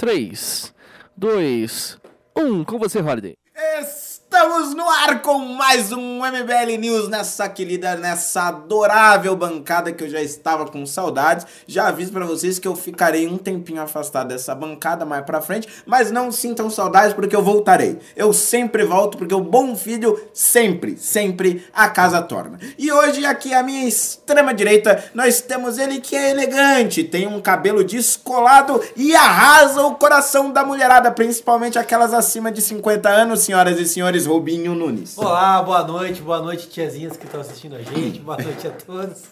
3, 2, 1. Com você, Holiday. Estamos no ar com mais um MBL News nessa querida, nessa adorável bancada que eu já estava com saudades. Já aviso para vocês que eu ficarei um tempinho afastado dessa bancada mais pra frente, mas não sintam saudades porque eu voltarei. Eu sempre volto porque o bom filho sempre, sempre a casa torna. E hoje aqui à minha extrema direita nós temos ele que é elegante, tem um cabelo descolado e arrasa o coração da mulherada, principalmente aquelas acima de 50 anos, senhoras e senhores, Rubinho Nunes. Olá, boa noite, boa noite, tiazinhas que estão assistindo a gente, boa noite a todos.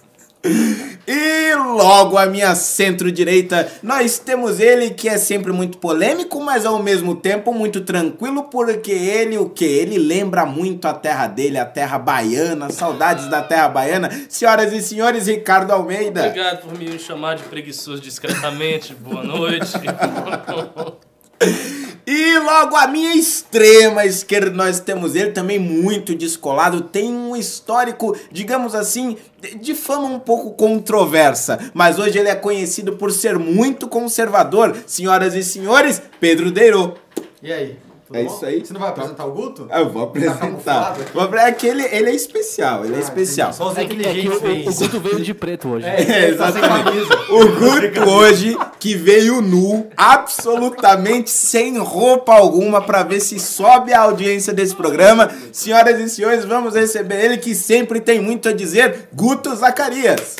E logo à minha centro-direita, nós temos ele que é sempre muito polêmico, mas ao mesmo tempo muito tranquilo, porque ele, o que? Ele lembra muito a terra dele, a terra baiana, saudades da terra baiana. Senhoras e senhores, Ricardo Almeida. Obrigado por me chamar de preguiçoso discretamente. Boa noite. E logo à minha extrema esquerda nós temos ele também muito descolado, tem um histórico, digamos assim, de- de fama um pouco controversa, mas hoje ele é conhecido por ser muito conservador. Senhoras e senhores, Pedro Deiro. E aí? Tudo É bom? isso aí. Você não vai apresentar o Guto? Eu vou apresentar. camuflado aqui? Vou apre- É que ele, ele é especial, ele é Ah, especial. Só os É que, é inteligentes o, veem o isso. Guto veio de preto hoje. É, É, tá exatamente. O Guto hoje que veio nu, absolutamente sem roupa alguma, pra ver se sobe a audiência desse programa. Senhoras e senhores, vamos receber ele que sempre tem muito a dizer, Guto Zacarias.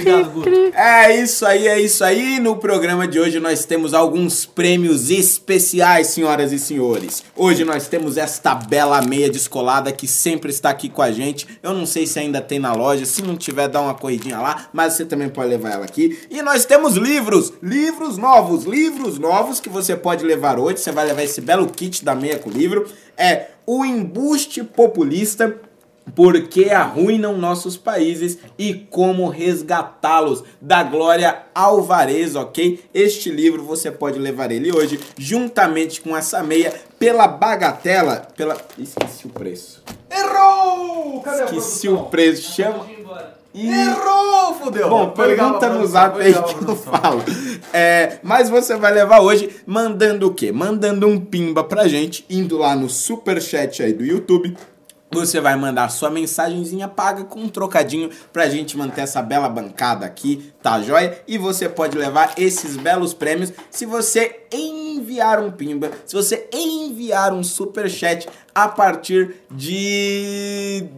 Obrigado, Guto. É isso aí, é isso aí. No programa de hoje nós temos alguns prêmios especiais, senhoras e senhores. Hoje nós temos esta bela meia descolada que sempre está aqui com a gente. Eu não sei se ainda tem na loja, se não tiver, dá uma corridinha lá, mas você também pode levar ela aqui. E nós temos livros, livros novos, livros novos que você pode levar hoje. Você vai levar esse belo kit da meia com o livro. É O Embuste Populista por que arruinam nossos países e como resgatá-los, da Glória Alvarez, ok? Este livro você pode levar ele hoje, juntamente com essa meia, pela bagatela, pela... Esqueci o preço. Errou! Cadê a Esqueci o preço, chama... E... Errou, fudeu. Bom, pergunta no zap aí que eu falo. É, mas você vai levar hoje mandando o quê? Mandando um pimba pra gente, indo lá no superchat aí do YouTube. Você vai mandar sua mensagenzinha paga com um trocadinho pra gente manter essa bela bancada aqui, tá joia? E você pode levar esses belos prêmios se você enviar um pimba, se você enviar um superchat a partir de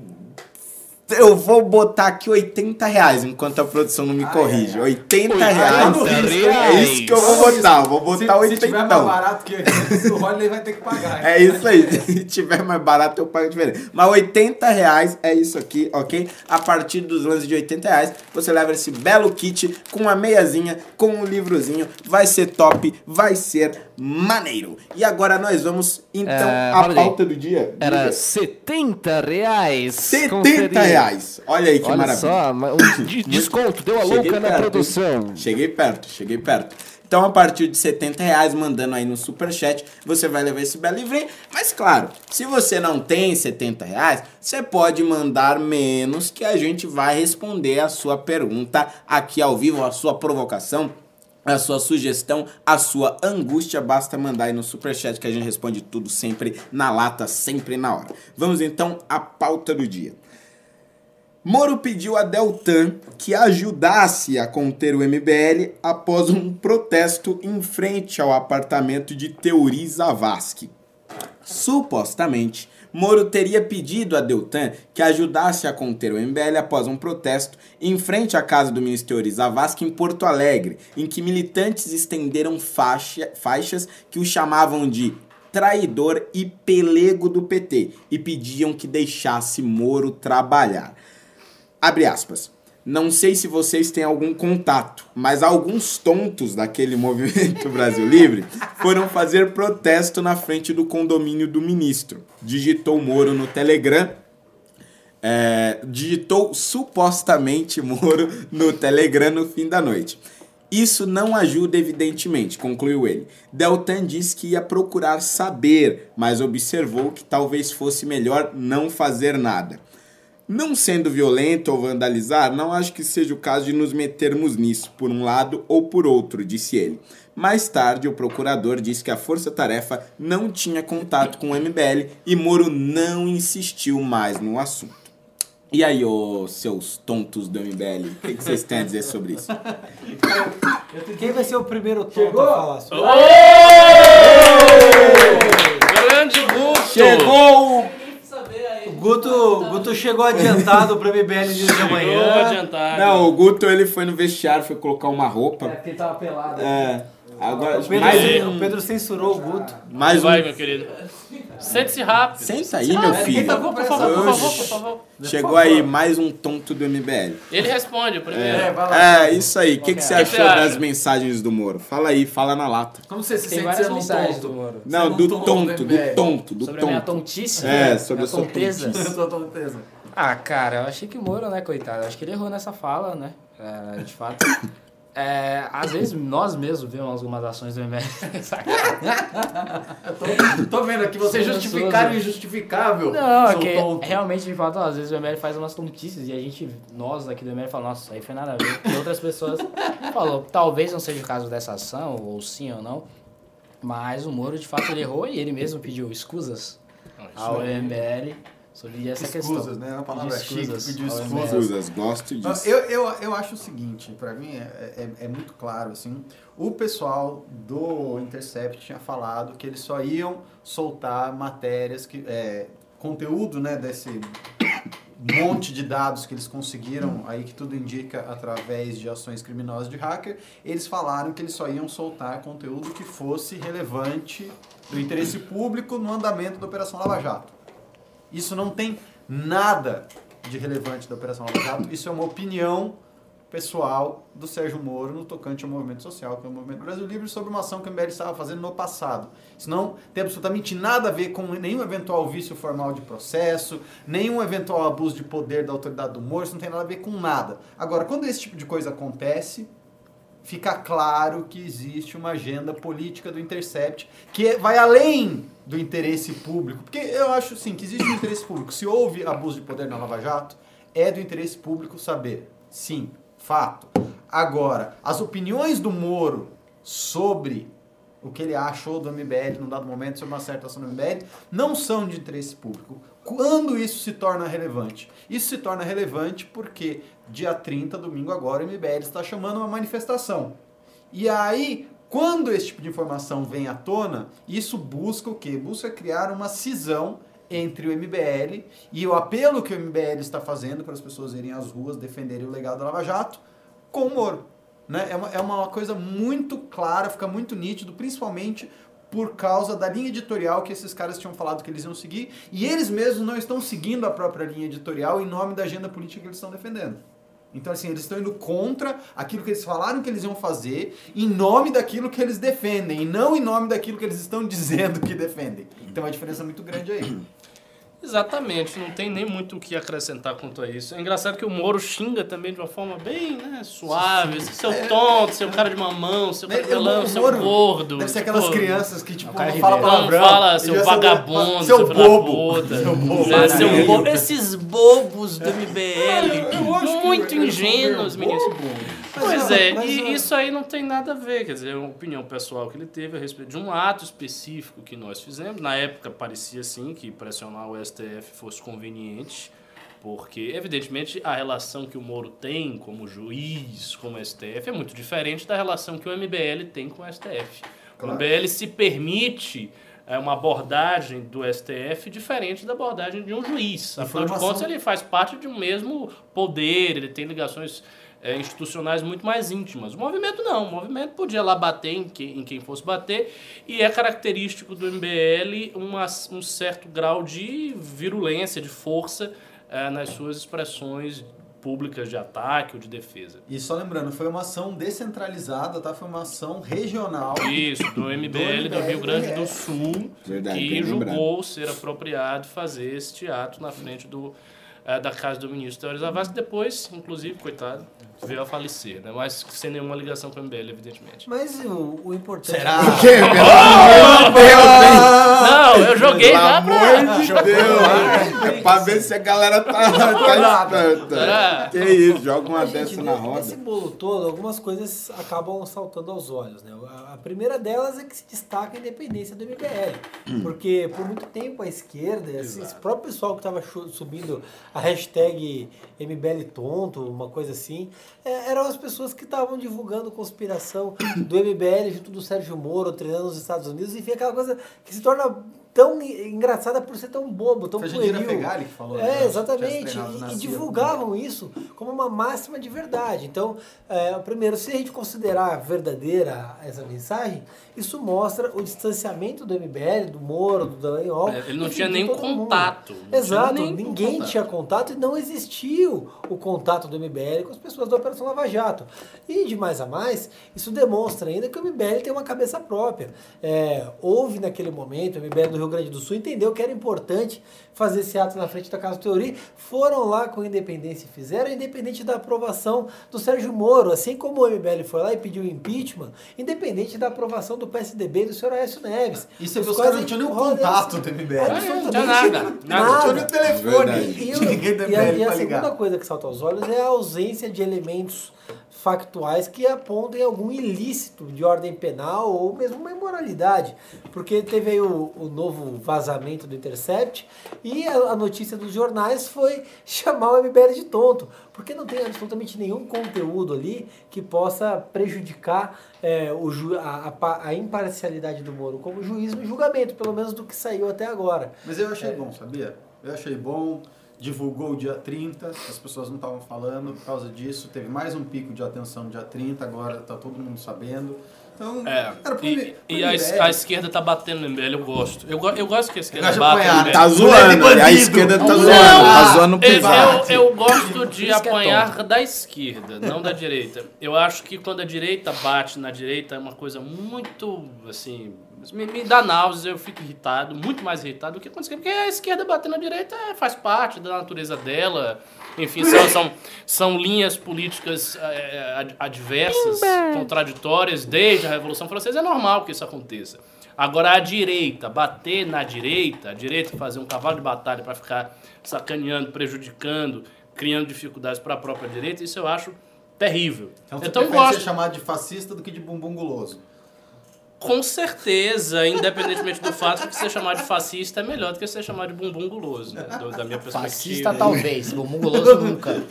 eu vou botar aqui 80 reais enquanto a produção não me corrige. 80 reais. É isso que eu vou botar. eu Vou botar se, se tiver mais 80. barato que o Rodney vai ter que pagar. É isso aí. Se tiver mais barato, eu pago diferente. Mas 80 reais é isso aqui, ok? A partir dos lances de 80 reais, você leva esse belo kit com a meiazinha, com um livrozinho. Vai ser top, vai ser maneiro. E agora nós vamos, então, É, à pauta do dia. Era Diga. 70 reais. 70 Conferir. Reais. Olha aí que Olha maravilha. só, um de- desconto, deu a Cheguei louca na perto, hein? produção. Cheguei perto, cheguei perto. Então, a partir de 70 reais, mandando aí no superchat, você vai levar esse belo livrinho. Mas, claro, se você não tem 70 reais, você pode mandar menos que a gente vai responder a sua pergunta aqui ao vivo, a sua provocação, a sua sugestão, a sua angústia. Basta mandar aí no superchat que a gente responde tudo sempre na lata, sempre na hora. Vamos então à pauta do dia. Moro pediu a Deltan que ajudasse a conter o MBL após um protesto em frente ao apartamento de Teori Zavascki. Supostamente, Moro teria pedido a Deltan que ajudasse a conter o MBL após um protesto em frente à casa do ministro Teori Zavascki em Porto Alegre, em que militantes estenderam faixa- faixas que o chamavam de traidor e pelego do PT e pediam que deixasse Moro trabalhar. Abre aspas. Não sei se vocês têm algum contato, mas alguns tontos daquele movimento Brasil Livre foram fazer protesto na frente do condomínio do ministro. Digitou Moro no Telegram. é, digitou supostamente Moro no Telegram no fim da noite. Isso não ajuda, evidentemente, concluiu ele. Deltan disse que ia procurar saber, mas observou que talvez fosse melhor não fazer nada. Não sendo violento ou vandalizar, não acho que seja o caso de nos metermos nisso, por um lado ou por outro, disse ele. Mais tarde, o procurador disse que a Força Tarefa não tinha contato com o MBL e Moro não insistiu mais no assunto. E aí, ô seus tontos do MBL, o que, que vocês têm a dizer sobre isso? Quem vai ser o primeiro tonto a falar sobre Grande Guto! Chegou O Guto, o Guto chegou adiantado pro MBL de Chegou amanhã. adiantado. Não, o Guto ele foi no vestiário, foi colocar uma roupa. porque ele tava pelado. É. Agora, O Pedro, mais, um, o Pedro censurou o Guto. mais um. Vai, meu querido. Sente-se rápido. Senta aí, meu filho. Por favor, por favor, por favor, por favor. Chegou aí mais um tonto do MBL. Ele responde o primeiro. vai lá. É, isso aí. O que, que você achou das mensagens do Moro? Fala aí, fala na lata. Como você se Tem sente várias sendo um mensagens tonto? do Moro. Não, do tonto tonto, do tonto, do Sobre a minha tonto. tontice? É, sobre a Minha sua tonteza? Ah, cara, eu achei que o Moro, né, coitado, acho que ele errou nessa fala, né, é, de fato. É, às vezes nós mesmos vemos algumas ações do MBL. Eu tô, tô vendo aqui você Sou justificar o ansioso. injustificável. Não, é que tonto. realmente, de fato, às vezes o MBL faz umas tontices e a gente, nós aqui do MBL, fala, nossa, isso aí foi nada a ver. E outras pessoas falou, talvez não seja o caso dessa ação, ou sim ou não, mas o Moro, de fato, ele errou e ele mesmo pediu escusas ao MBL sobre essa Escusas, questão. né? É uma palavra Pediu chique, escusas pediu ao escusas. MBL. Usas, gosto disso. Eu, eu, eu acho o seguinte, pra mim é, é, é muito claro, assim, o pessoal do Intercept tinha falado que eles só iam soltar matérias, que é, conteúdo, né, desse monte de dados que eles conseguiram, aí que tudo indica através de ações criminosas de hacker, eles falaram que eles só iam soltar conteúdo que fosse relevante do interesse público no andamento da Operação Lava Jato. Isso não tem nada de relevante da Operação Lava Jato. Isso é uma opinião pessoal do Sérgio Moro no tocante ao movimento social, que é o Movimento Brasil Livre, sobre uma ação que o MBL estava fazendo no passado. Isso não tem absolutamente nada a ver com nenhum eventual vício formal de processo, nenhum eventual abuso de poder da autoridade do Moro, isso não tem nada a ver com nada. Agora, quando esse tipo de coisa acontece, fica claro que existe uma agenda política do Intercept que vai além do interesse público. Porque eu acho sim que existe um interesse público. Se houve abuso de poder na Lava Jato, é do interesse público saber. Sim, fato. Agora, as opiniões do Moro sobre o que ele achou do MBL num dado momento sobre uma certa ação do MBL não são de interesse público. Quando isso se torna relevante? Isso se torna relevante porque dia 30, domingo agora, o MBL está chamando uma manifestação. E aí, quando esse tipo de informação vem à tona, isso busca o quê? Busca criar uma cisão entre o MBL e o apelo que o MBL está fazendo para as pessoas irem às ruas defenderem o legado da Lava Jato com o Moro. Né? É, uma, é uma coisa muito clara, fica muito nítido, principalmente por causa da linha editorial que esses caras tinham falado que eles iam seguir, e eles mesmos não estão seguindo a própria linha editorial em nome da agenda política que eles estão defendendo. Então, assim, eles estão indo contra aquilo que eles falaram que eles iam fazer, em nome daquilo que eles defendem, e não em nome daquilo que eles estão dizendo que defendem. Então, é uma diferença muito grande aí. Exatamente, não tem nem muito o que acrescentar quanto a isso. É engraçado que o Moro xinga também de uma forma bem né, suave. Seu tonto, seu cara de mamão, seu cara de É. Ele- melão, o seu Moro gordo. Deve ser aquelas Pô, crianças que, tipo, cara não fala. Não palavrão. fala, seu vagabundo, seu seu bobo. puta. Seu bobo. É, seu bobo. Esses bobos do MBL, muito ingênuos, meninos. Pois é, mas, e ó, isso aí não tem nada a ver, quer dizer, é uma opinião pessoal que ele teve a respeito de um ato específico que nós fizemos. Na época parecia assim que pressionar o STF fosse conveniente, porque evidentemente a relação que o Moro tem como juiz, como STF, é muito diferente da relação que o MBL tem com o STF. O Claro. MBL se permite é, uma abordagem do STF diferente da abordagem de um juiz. Afinal de contas, ele faz parte de um mesmo poder, ele tem ligações é, institucionais muito mais íntimas. O movimento não, o movimento podia lá bater em quem, em quem fosse bater, e é característico do MBL uma, um certo grau de virulência, de força é, nas suas expressões públicas de ataque ou de defesa. E só lembrando, foi uma ação descentralizada, tá? Foi uma ação regional. Isso, do MBL do Rio Grande do Sul, Verdade, que julgou ser apropriado fazer este ato na frente do, eh, da casa do ministro Teori Zavascki, depois, inclusive, coitado, veio a falecer, né? Mas sem nenhuma ligação com o MBL, evidentemente. Mas o, o importante. Será? O quê? Pelo de Deus? Não, eu joguei Pelo lá pra... amor de Deus. Pra ver se a galera tá, tá esperta. É. Que isso, joga uma gente, dessa na Nesse roda. bolo todo, algumas coisas acabam saltando aos olhos. Né? A, primeira delas é que se destaca a independência do MBL. Porque por muito tempo a esquerda, esse, esse próprio pessoal que estava subindo a hashtag MBL tonto, uma coisa assim, é, eram as pessoas que estavam divulgando conspiração do MBL junto do Sérgio Moro, treinando nos Estados Unidos, enfim, aquela coisa que se torna tão engraçada por ser tão bobo, tão pueril. Fegali que falou, né? É, Tivesse exatamente. E, e divulgavam isso como uma máxima de verdade. Então, é, primeiro, se a gente considerar verdadeira essa mensagem, isso mostra o distanciamento do MBL, do Moro, do Dallagnol. É, ele não enfim, tinha nem contato. Não Exato, tinha nem ninguém contato. tinha contato e não existiu o contato do MBL com as pessoas da Operação Lava Jato. E de mais a mais, isso demonstra ainda que o MBL tem uma cabeça própria. É, houve naquele momento, o MBL do Rio Grande do Sul entendeu que era importante fazer esse ato na frente da Casa do Teori, foram lá com a independência e fizeram, independente da aprovação do Sérgio Moro, assim como o MBL foi lá e pediu impeachment, independente da aprovação do PSDB e do senhor Aécio Neves. E você Os vê os caras não tinham nenhum contato do MBL. Absolutamente Não tinha nada. Não tinha nem o telefone e, e a, MBL e a segunda ligar. coisa que salta aos olhos é a ausência de elementos factuais que apontem algum ilícito de ordem penal ou mesmo uma imoralidade. Porque teve aí o, o novo vazamento do Intercept e a, a notícia dos jornais foi chamar o MBL de tonto. Porque não tem absolutamente nenhum conteúdo ali que possa prejudicar é, o a, a a imparcialidade do Moro como juiz no julgamento, pelo menos do que saiu até agora. Mas eu achei bom, sabia? Eu achei bom. Divulgou o dia 30, as pessoas não estavam falando por causa disso. Teve mais um pico de atenção no dia 30, agora tá todo mundo sabendo. Então, É, era pro e, pro e a, es- a esquerda tá batendo no MBL, eu gosto. Eu, eu gosto que a esquerda apanhar, MBL. Tá zoando, a esquerda tá Não, zoando, tá zoando Eu, eu, eu gosto de isso que é apanhar da esquerda, não da direita. Eu acho que quando a direita bate na direita é uma coisa muito, assim, me, me dá náuseas, eu fico irritado, muito mais irritado do que quando a esquerda, porque a esquerda bater na direita é, faz parte da natureza dela. Enfim, são, são, são linhas políticas é, ad- adversas, contraditórias, desde a Revolução Francesa, é normal que isso aconteça. Agora, a direita, bater na direita, a direita fazer um cavalo de batalha para ficar sacaneando, prejudicando, criando dificuldades para a própria direita, isso eu acho terrível. Então você Então, prefere gosto, ser chamado de fascista do que de bumbum guloso. Com certeza, independentemente do fato que ser chamado de fascista é melhor do que ser chamado de bumbum guloso, né, do- da minha perspectiva. Fascista talvez, bumbum guloso nunca.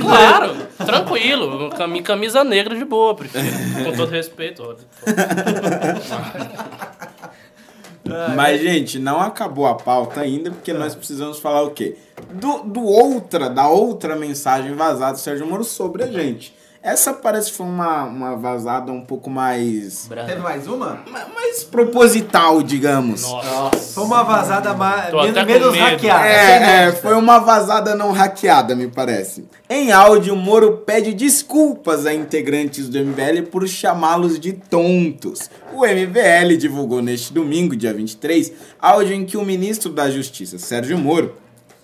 Claro, tranquilo. cami- Camisa negra de boa, prefiro. Com todo respeito, óbvio. Mas, gente, não acabou a pauta ainda, porque nós precisamos falar o quê? Do, do outra, da outra mensagem vazada do Sérgio Moro sobre a gente. Essa parece que foi uma, uma vazada um pouco mais. Branco. Teve mais uma? ma- mais proposital, digamos. Nossa. Foi uma vazada mais, Tô até menos, com menos medo. hackeada. É, é, foi uma vazada não hackeada, me parece. Em áudio, Moro pede desculpas a integrantes do MBL por chamá-los de tontos. O MBL divulgou neste domingo, dia 23, áudio em que o ministro da Justiça, Sérgio Moro,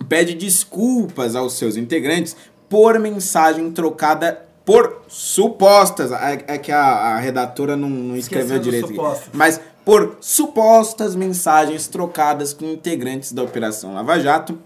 pede desculpas aos seus integrantes por mensagem trocada por supostas. É, é que a, a redatora não, não escreveu direito. supostas. Mas por supostas mensagens trocadas com integrantes da Operação Lava Jato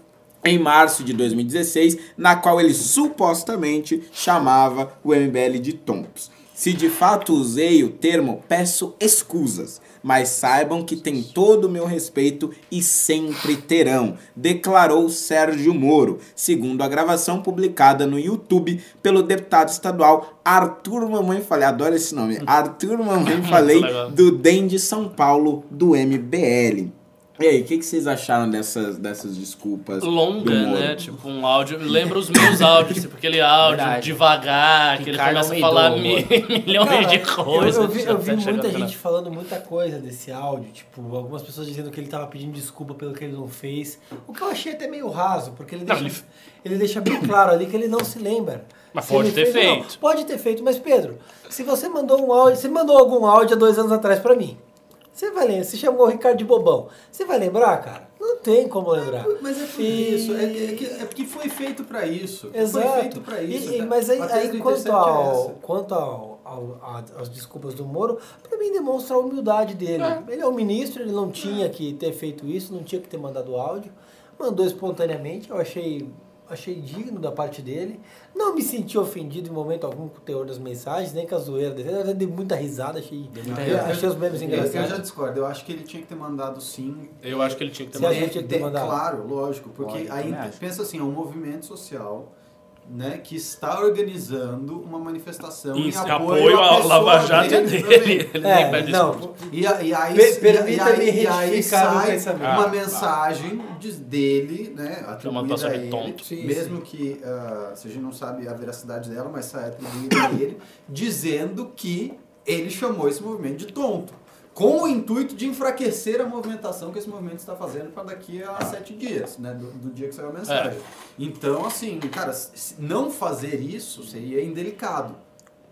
em março de 2016, na qual ele supostamente chamava o MBL de tontos. Se de fato usei o termo, peço escusas, mas saibam que tem todo o meu respeito e sempre terão, declarou Sérgio Moro, segundo a gravação publicada no YouTube pelo deputado estadual Arthur Mamãe Falei, adoro esse nome, Arthur Mamãe Falei, do DEM de São Paulo, do MBL. E aí, o que, que vocês acharam dessas, dessas desculpas? Longa, né? Tipo, um áudio. Lembra os meus áudios, tipo, aquele áudio Verdade. devagar, que ele Ricardo começa a falar mi- milhões Cara, de coisas. Eu, eu vi, eu vi muita gente falando muita coisa desse áudio, tipo, algumas pessoas dizendo que ele tava pedindo desculpa pelo que ele não fez. O que eu achei até meio raso, porque ele Não, deixa, ele- ele deixa bem claro ali que ele não se lembra. Mas Se pode ele ter fez ou não. feito. Pode ter feito, mas Pedro, se você mandou um áudio, você mandou algum áudio há dois anos atrás pra mim. Você vai lembrar, você chamou o Ricardo de bobão. Você vai lembrar, cara? Não, tem como lembrar. Mas é por E- isso, é, é é porque foi feito pra isso. Foi Exato. feito pra isso. E- tá? mas aí, aí quanto, é ao, quanto ao, ao- a- às desculpas do Moro, pra mim demonstra a humildade dele. Ele é um ministro, ele não tinha que ter feito isso, não tinha que ter mandado áudio. Mandou espontaneamente, eu achei, achei digno da parte dele. Não me senti ofendido em momento algum com o teor das mensagens, nem com a zoeira dele. Eu até dei muita risada, achei, muita eu risada. achei os memes Eu, eu já engraçados. discordo, eu acho que ele tinha que ter mandado sim. Eu acho que ele tinha que ter mandado. tinha que ter De- mandado? Claro, lógico, porque Lógico, aí acho. pensa assim, é um movimento social né, que está organizando uma manifestação em Isso, apoio, apoio à Lava Jato é dele dele. Ele É, nem pede não. E, a- e aí, Per- e a- e permita-me e retificar sai uma Ah, mensagem de- dele, né, atribuída a ele, tonto. Mesmo que ah, se a gente não sabe a veracidade dela, mas sai atribuída a ele, dizendo que ele chamou esse movimento de tonto. Com o intuito de enfraquecer a movimentação que esse movimento está fazendo para daqui a sete dias, né? Do, do dia que saiu a mensagem. Então, assim, cara, não fazer isso seria indelicado.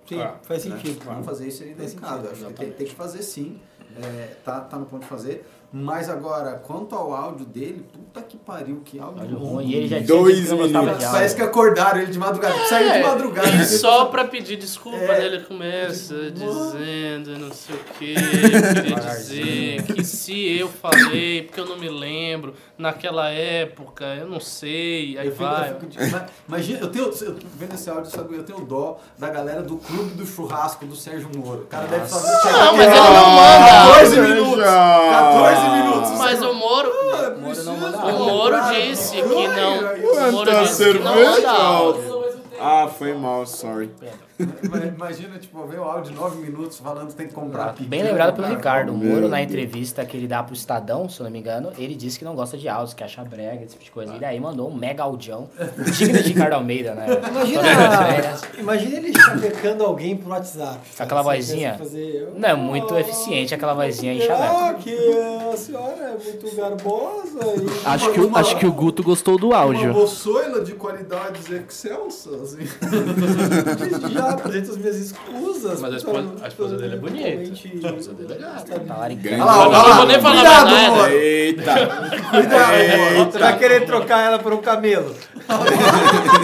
Sim, Ah, faz né? sentido. Não fazer isso seria Faz delicado. sentido, Acho que tem, tem que fazer sim. É, tá, tá no ponto de fazer. Mas agora, quanto ao áudio dele, puta que pariu, que áudio Áudio ruim. E ele já tinha Dois que minutos. Parece que acordaram ele de madrugada. Saiu de madrugada. É, E só pra pedir desculpa, É. né, ele começa dizendo não sei o que, queria dizer que se eu falei, porque eu não me lembro, naquela época, eu não sei, aí Eu fico- vai. eu fico de- ima- Imagina, eu tenho, eu, vendo esse áudio, sabe, eu tenho dó da galera do clube do churrasco do Sérgio Moro. O cara deve fazer. Não, mas ele não manda. 14 minutos! 14 minutos! Mas o Moro, Ah, Moro não manda preciso o Moro disse que não, o Moro disse que não cerveja, manda áudio. Ah, foi mal, sorry. Ima- Imagina, tipo, ver o áudio de 9 minutos falando que tem que comprar Bem lembrado pelo Ricardo. Moro, na entrevista que ele dá pro Estadão, se eu não me engano, ele disse que não gosta de áudios, que acha brega, esse tipo de coisa. E daí mandou um mega audião, digno de Ricardo Almeida, né? Imagina, imagina ele chavecando alguém pro WhatsApp. Com aquela vozinha. Não é muito eficiente aquela vozinha em chaveco. Ah, que a senhora é muito garbosa. E... Acho que, o- acho que o Guto gostou do Uma áudio. moçoila de qualidades excelsas. assim. Apresento as minhas escusas. Mas a esposa- a esposa dele é bonita. A esposa dele é gata. Tá. Olha lá, Eu olha não lá. vou nem falar Cuidado, mais nada. Moro. Eita! Cuidado, você vai querer trocar ela por um camelo.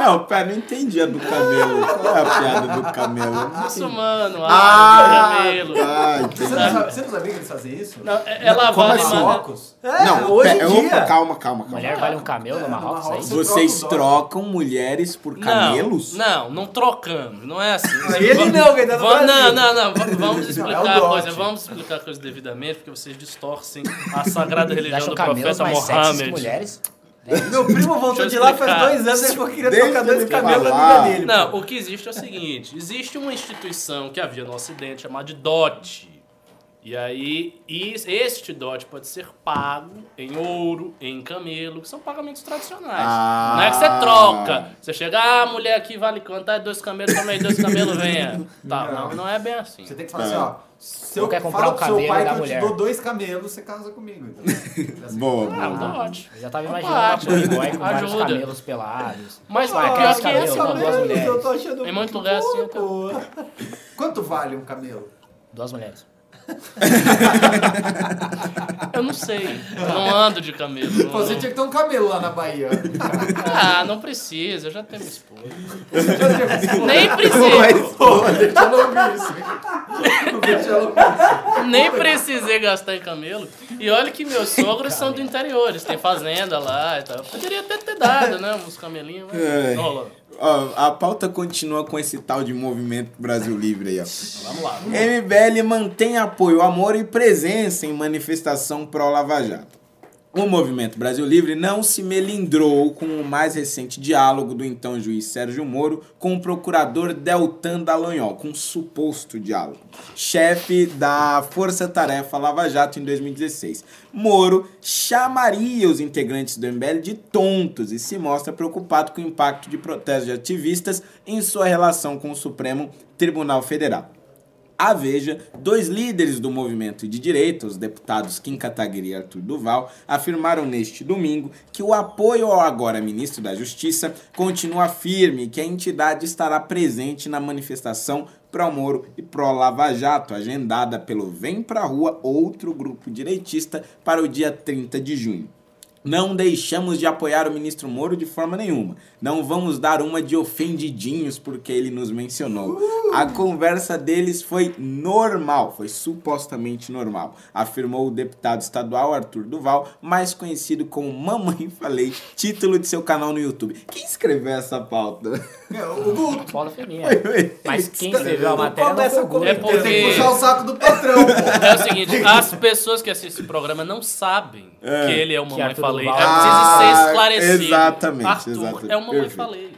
Não, pera, não entendi a do camelo. Qual é a piada do camelo? Muçulmano, Ah, árabe, camelo. ah, Você não, sabe, você não sabia que eles fazem isso? Não, é- ela Como vale mais. Marrocos? É, Não, hoje pera, em dia. opa, calma, calma, calma. Mulher vale um camelo no É, no Marrocos, é Marrocos Vocês trocam mulheres por camelos? Não, não, não trocamos, não é assim. Ele não, ele tá no Va- Brasil. Não, não, não, va- vamos Não, é explicar o a dote. coisa, vamos explicar a coisa devidamente, porque vocês distorcem a sagrada religião do profeta Mohammed. mulheres? Meu primo voltou de lá faz dois anos e falou que queria trocar dois na falar. vida dele. Não, o que existe é o seguinte: existe uma instituição que havia no Ocidente chamada de DOT. E aí, este DOT pode ser pago em ouro, em camelo, que são pagamentos tradicionais. Ah. Não é que você troca. Você chega, ah, a mulher aqui vale quanto? Ah, dois camelos, toma aí, dois camelos, venha. Tá, não, não é bem assim. Você tem que falar assim, ó. Se eu Não quer comprar falo um pro seu camelo pai da que eu mulher. te dou dois camelos, você casa comigo. Então. Assim. Boa, Ah, um boa. DOT. Eu já tava Uma imaginando uma playboy com vários Ajuda. camelos pelados. Mas o quer pior que cabelo? esse Não, é o duas eu tô achando Tem muito lugar assim, pouco. Quanto vale um camelo? Duas mulheres. Eu não sei. Eu não ando de camelo. não- Você tinha que ter um camelo lá na Bahia. Ah, não precisa, eu já tenho esposa. Nem precisa. Nem precisei gastar em camelo. E olha que meus sogros são do interior, eles têm fazenda lá e tal. Eu poderia até ter dado, né? Uns camelinhos, mas É. Ó, a pauta continua com esse tal de movimento Brasil Livre aí, ó. Vamos lá. MBL mantém apoio, amor e presença em manifestação pró-Lava Jato. O movimento Brasil Livre não se melindrou com o mais recente diálogo do então juiz Sérgio Moro com o procurador Deltan Dallagnol, com um suposto diálogo, chefe da Força Tarefa Lava Jato em 2016. Moro chamaria os integrantes do MBL de tontos e se mostra preocupado com o impacto de protestos de ativistas em sua relação com o Supremo Tribunal Federal. A Veja, dois líderes do movimento de direita, os deputados Kim Kataguiri e Arthur Duval, afirmaram neste domingo que o apoio ao agora ministro da Justiça continua firme e que a entidade estará presente na manifestação pró-Moro e pró-Lava Jato, agendada pelo Vem Pra Rua, outro grupo direitista, para o dia 30 de junho. Não deixamos de apoiar o ministro Moro de forma nenhuma. Não vamos dar uma de ofendidinhos porque ele nos mencionou. A conversa deles foi normal, foi supostamente normal, afirmou o deputado estadual Arthur Duval, mais conhecido como Mamãe Falei, título de seu canal no YouTube. Quem escreveu essa pauta? É, o Guto. Paulo Feminha. Foi Mas quem escreveu a matéria não foi o Guto. É Tem que porque puxar o saco do patrão, pô. é o seguinte, as pessoas que assistem esse programa não sabem É. que ele é o Mamãe Arthur Falei. É Duval- preciso Ah, ser esclarecido. exatamente, Arthur exatamente. é o Mamãe Perfeito. Falei.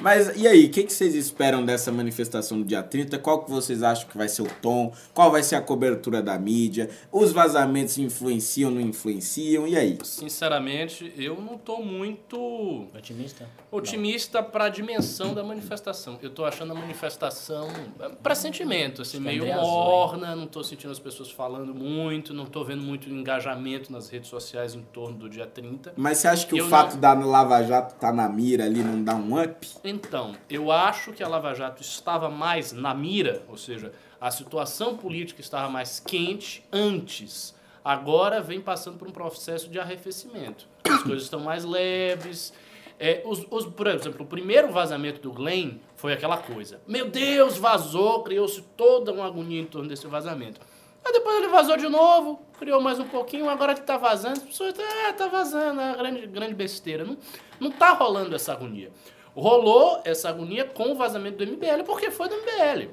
Mas e aí, o que, que vocês esperam dessa manifestação do dia 30? Qual que vocês acham que vai ser o tom? Qual vai ser a cobertura da mídia? Os vazamentos influenciam, não influenciam? E aí? Sinceramente, eu não tô muito Otimista? otimista para a dimensão da manifestação. Eu tô achando a manifestação é, pressentimento, assim, Acho que meio morna, não tô sentindo as pessoas falando muito, não tô vendo muito engajamento nas redes sociais em torno do dia 30. Mas você acha que Eu o fato não- da Lava Jato tá na mira ali não dá um up? Então, eu acho que a Lava Jato estava mais na mira, ou seja, a situação política estava mais quente antes. Agora vem passando por um processo de arrefecimento. As coisas estão mais leves. É, os, os- por exemplo, o primeiro vazamento do Glenn foi aquela coisa. Meu Deus, vazou, criou-se toda uma agonia em torno desse vazamento. Aí depois ele vazou de novo, criou mais um pouquinho, agora que tá vazando, as pessoas ah, tá vazando, é uma grande, grande besteira. Não, não tá rolando essa agonia. Rolou essa agonia com o vazamento do MBL, porque foi do MBL.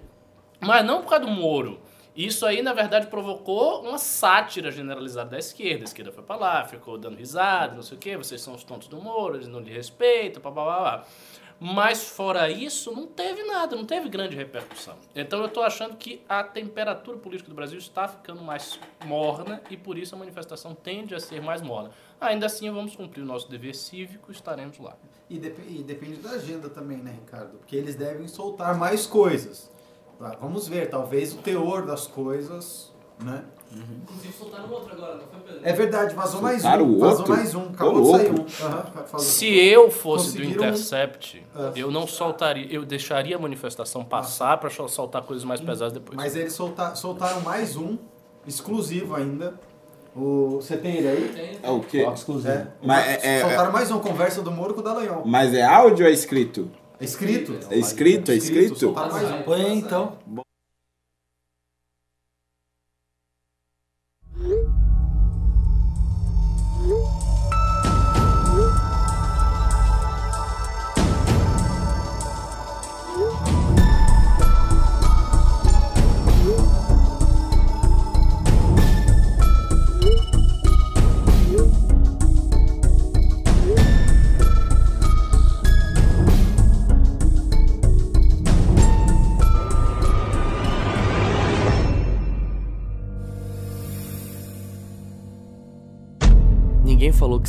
Mas não por causa do Moro. Isso aí, na verdade, provocou uma sátira generalizada da esquerda. A esquerda foi pra lá, ficou dando risada, não sei o quê, vocês são os tontos do Moro, eles não lhe respeitam, blá, blá, blá. Mas fora isso, não teve nada, não teve grande repercussão. Então eu estou achando que a temperatura política do Brasil está ficando mais morna e por isso a manifestação tende a ser mais morna. Ainda assim, vamos cumprir o nosso dever cívico, estaremos lá. E, dep- e depende da agenda também, né, Ricardo? Porque eles devem soltar mais coisas. Tá, Vamos ver, talvez o teor das coisas, né? Inclusive soltaram outro agora, não foi, Pedro? É verdade, vazou mais Soltaram um. o Vazou outro? mais um. Acabou de sair um. falou. Se eu fosse do Intercept, Ah. eu não soltaria, eu deixaria a manifestação passar para soltar coisas mais pesadas depois. Mas eles solta- soltaram mais um, exclusivo ainda. O, você tem ele aí? É o quê? exclusivo. É. Mas é- é- soltaram mais um, conversa do Moro com o Dallagnol. Mas é áudio ou é escrito? É escrito? É escrito, é escrito? Soltaram mais um. Põe aí, então. Ninguém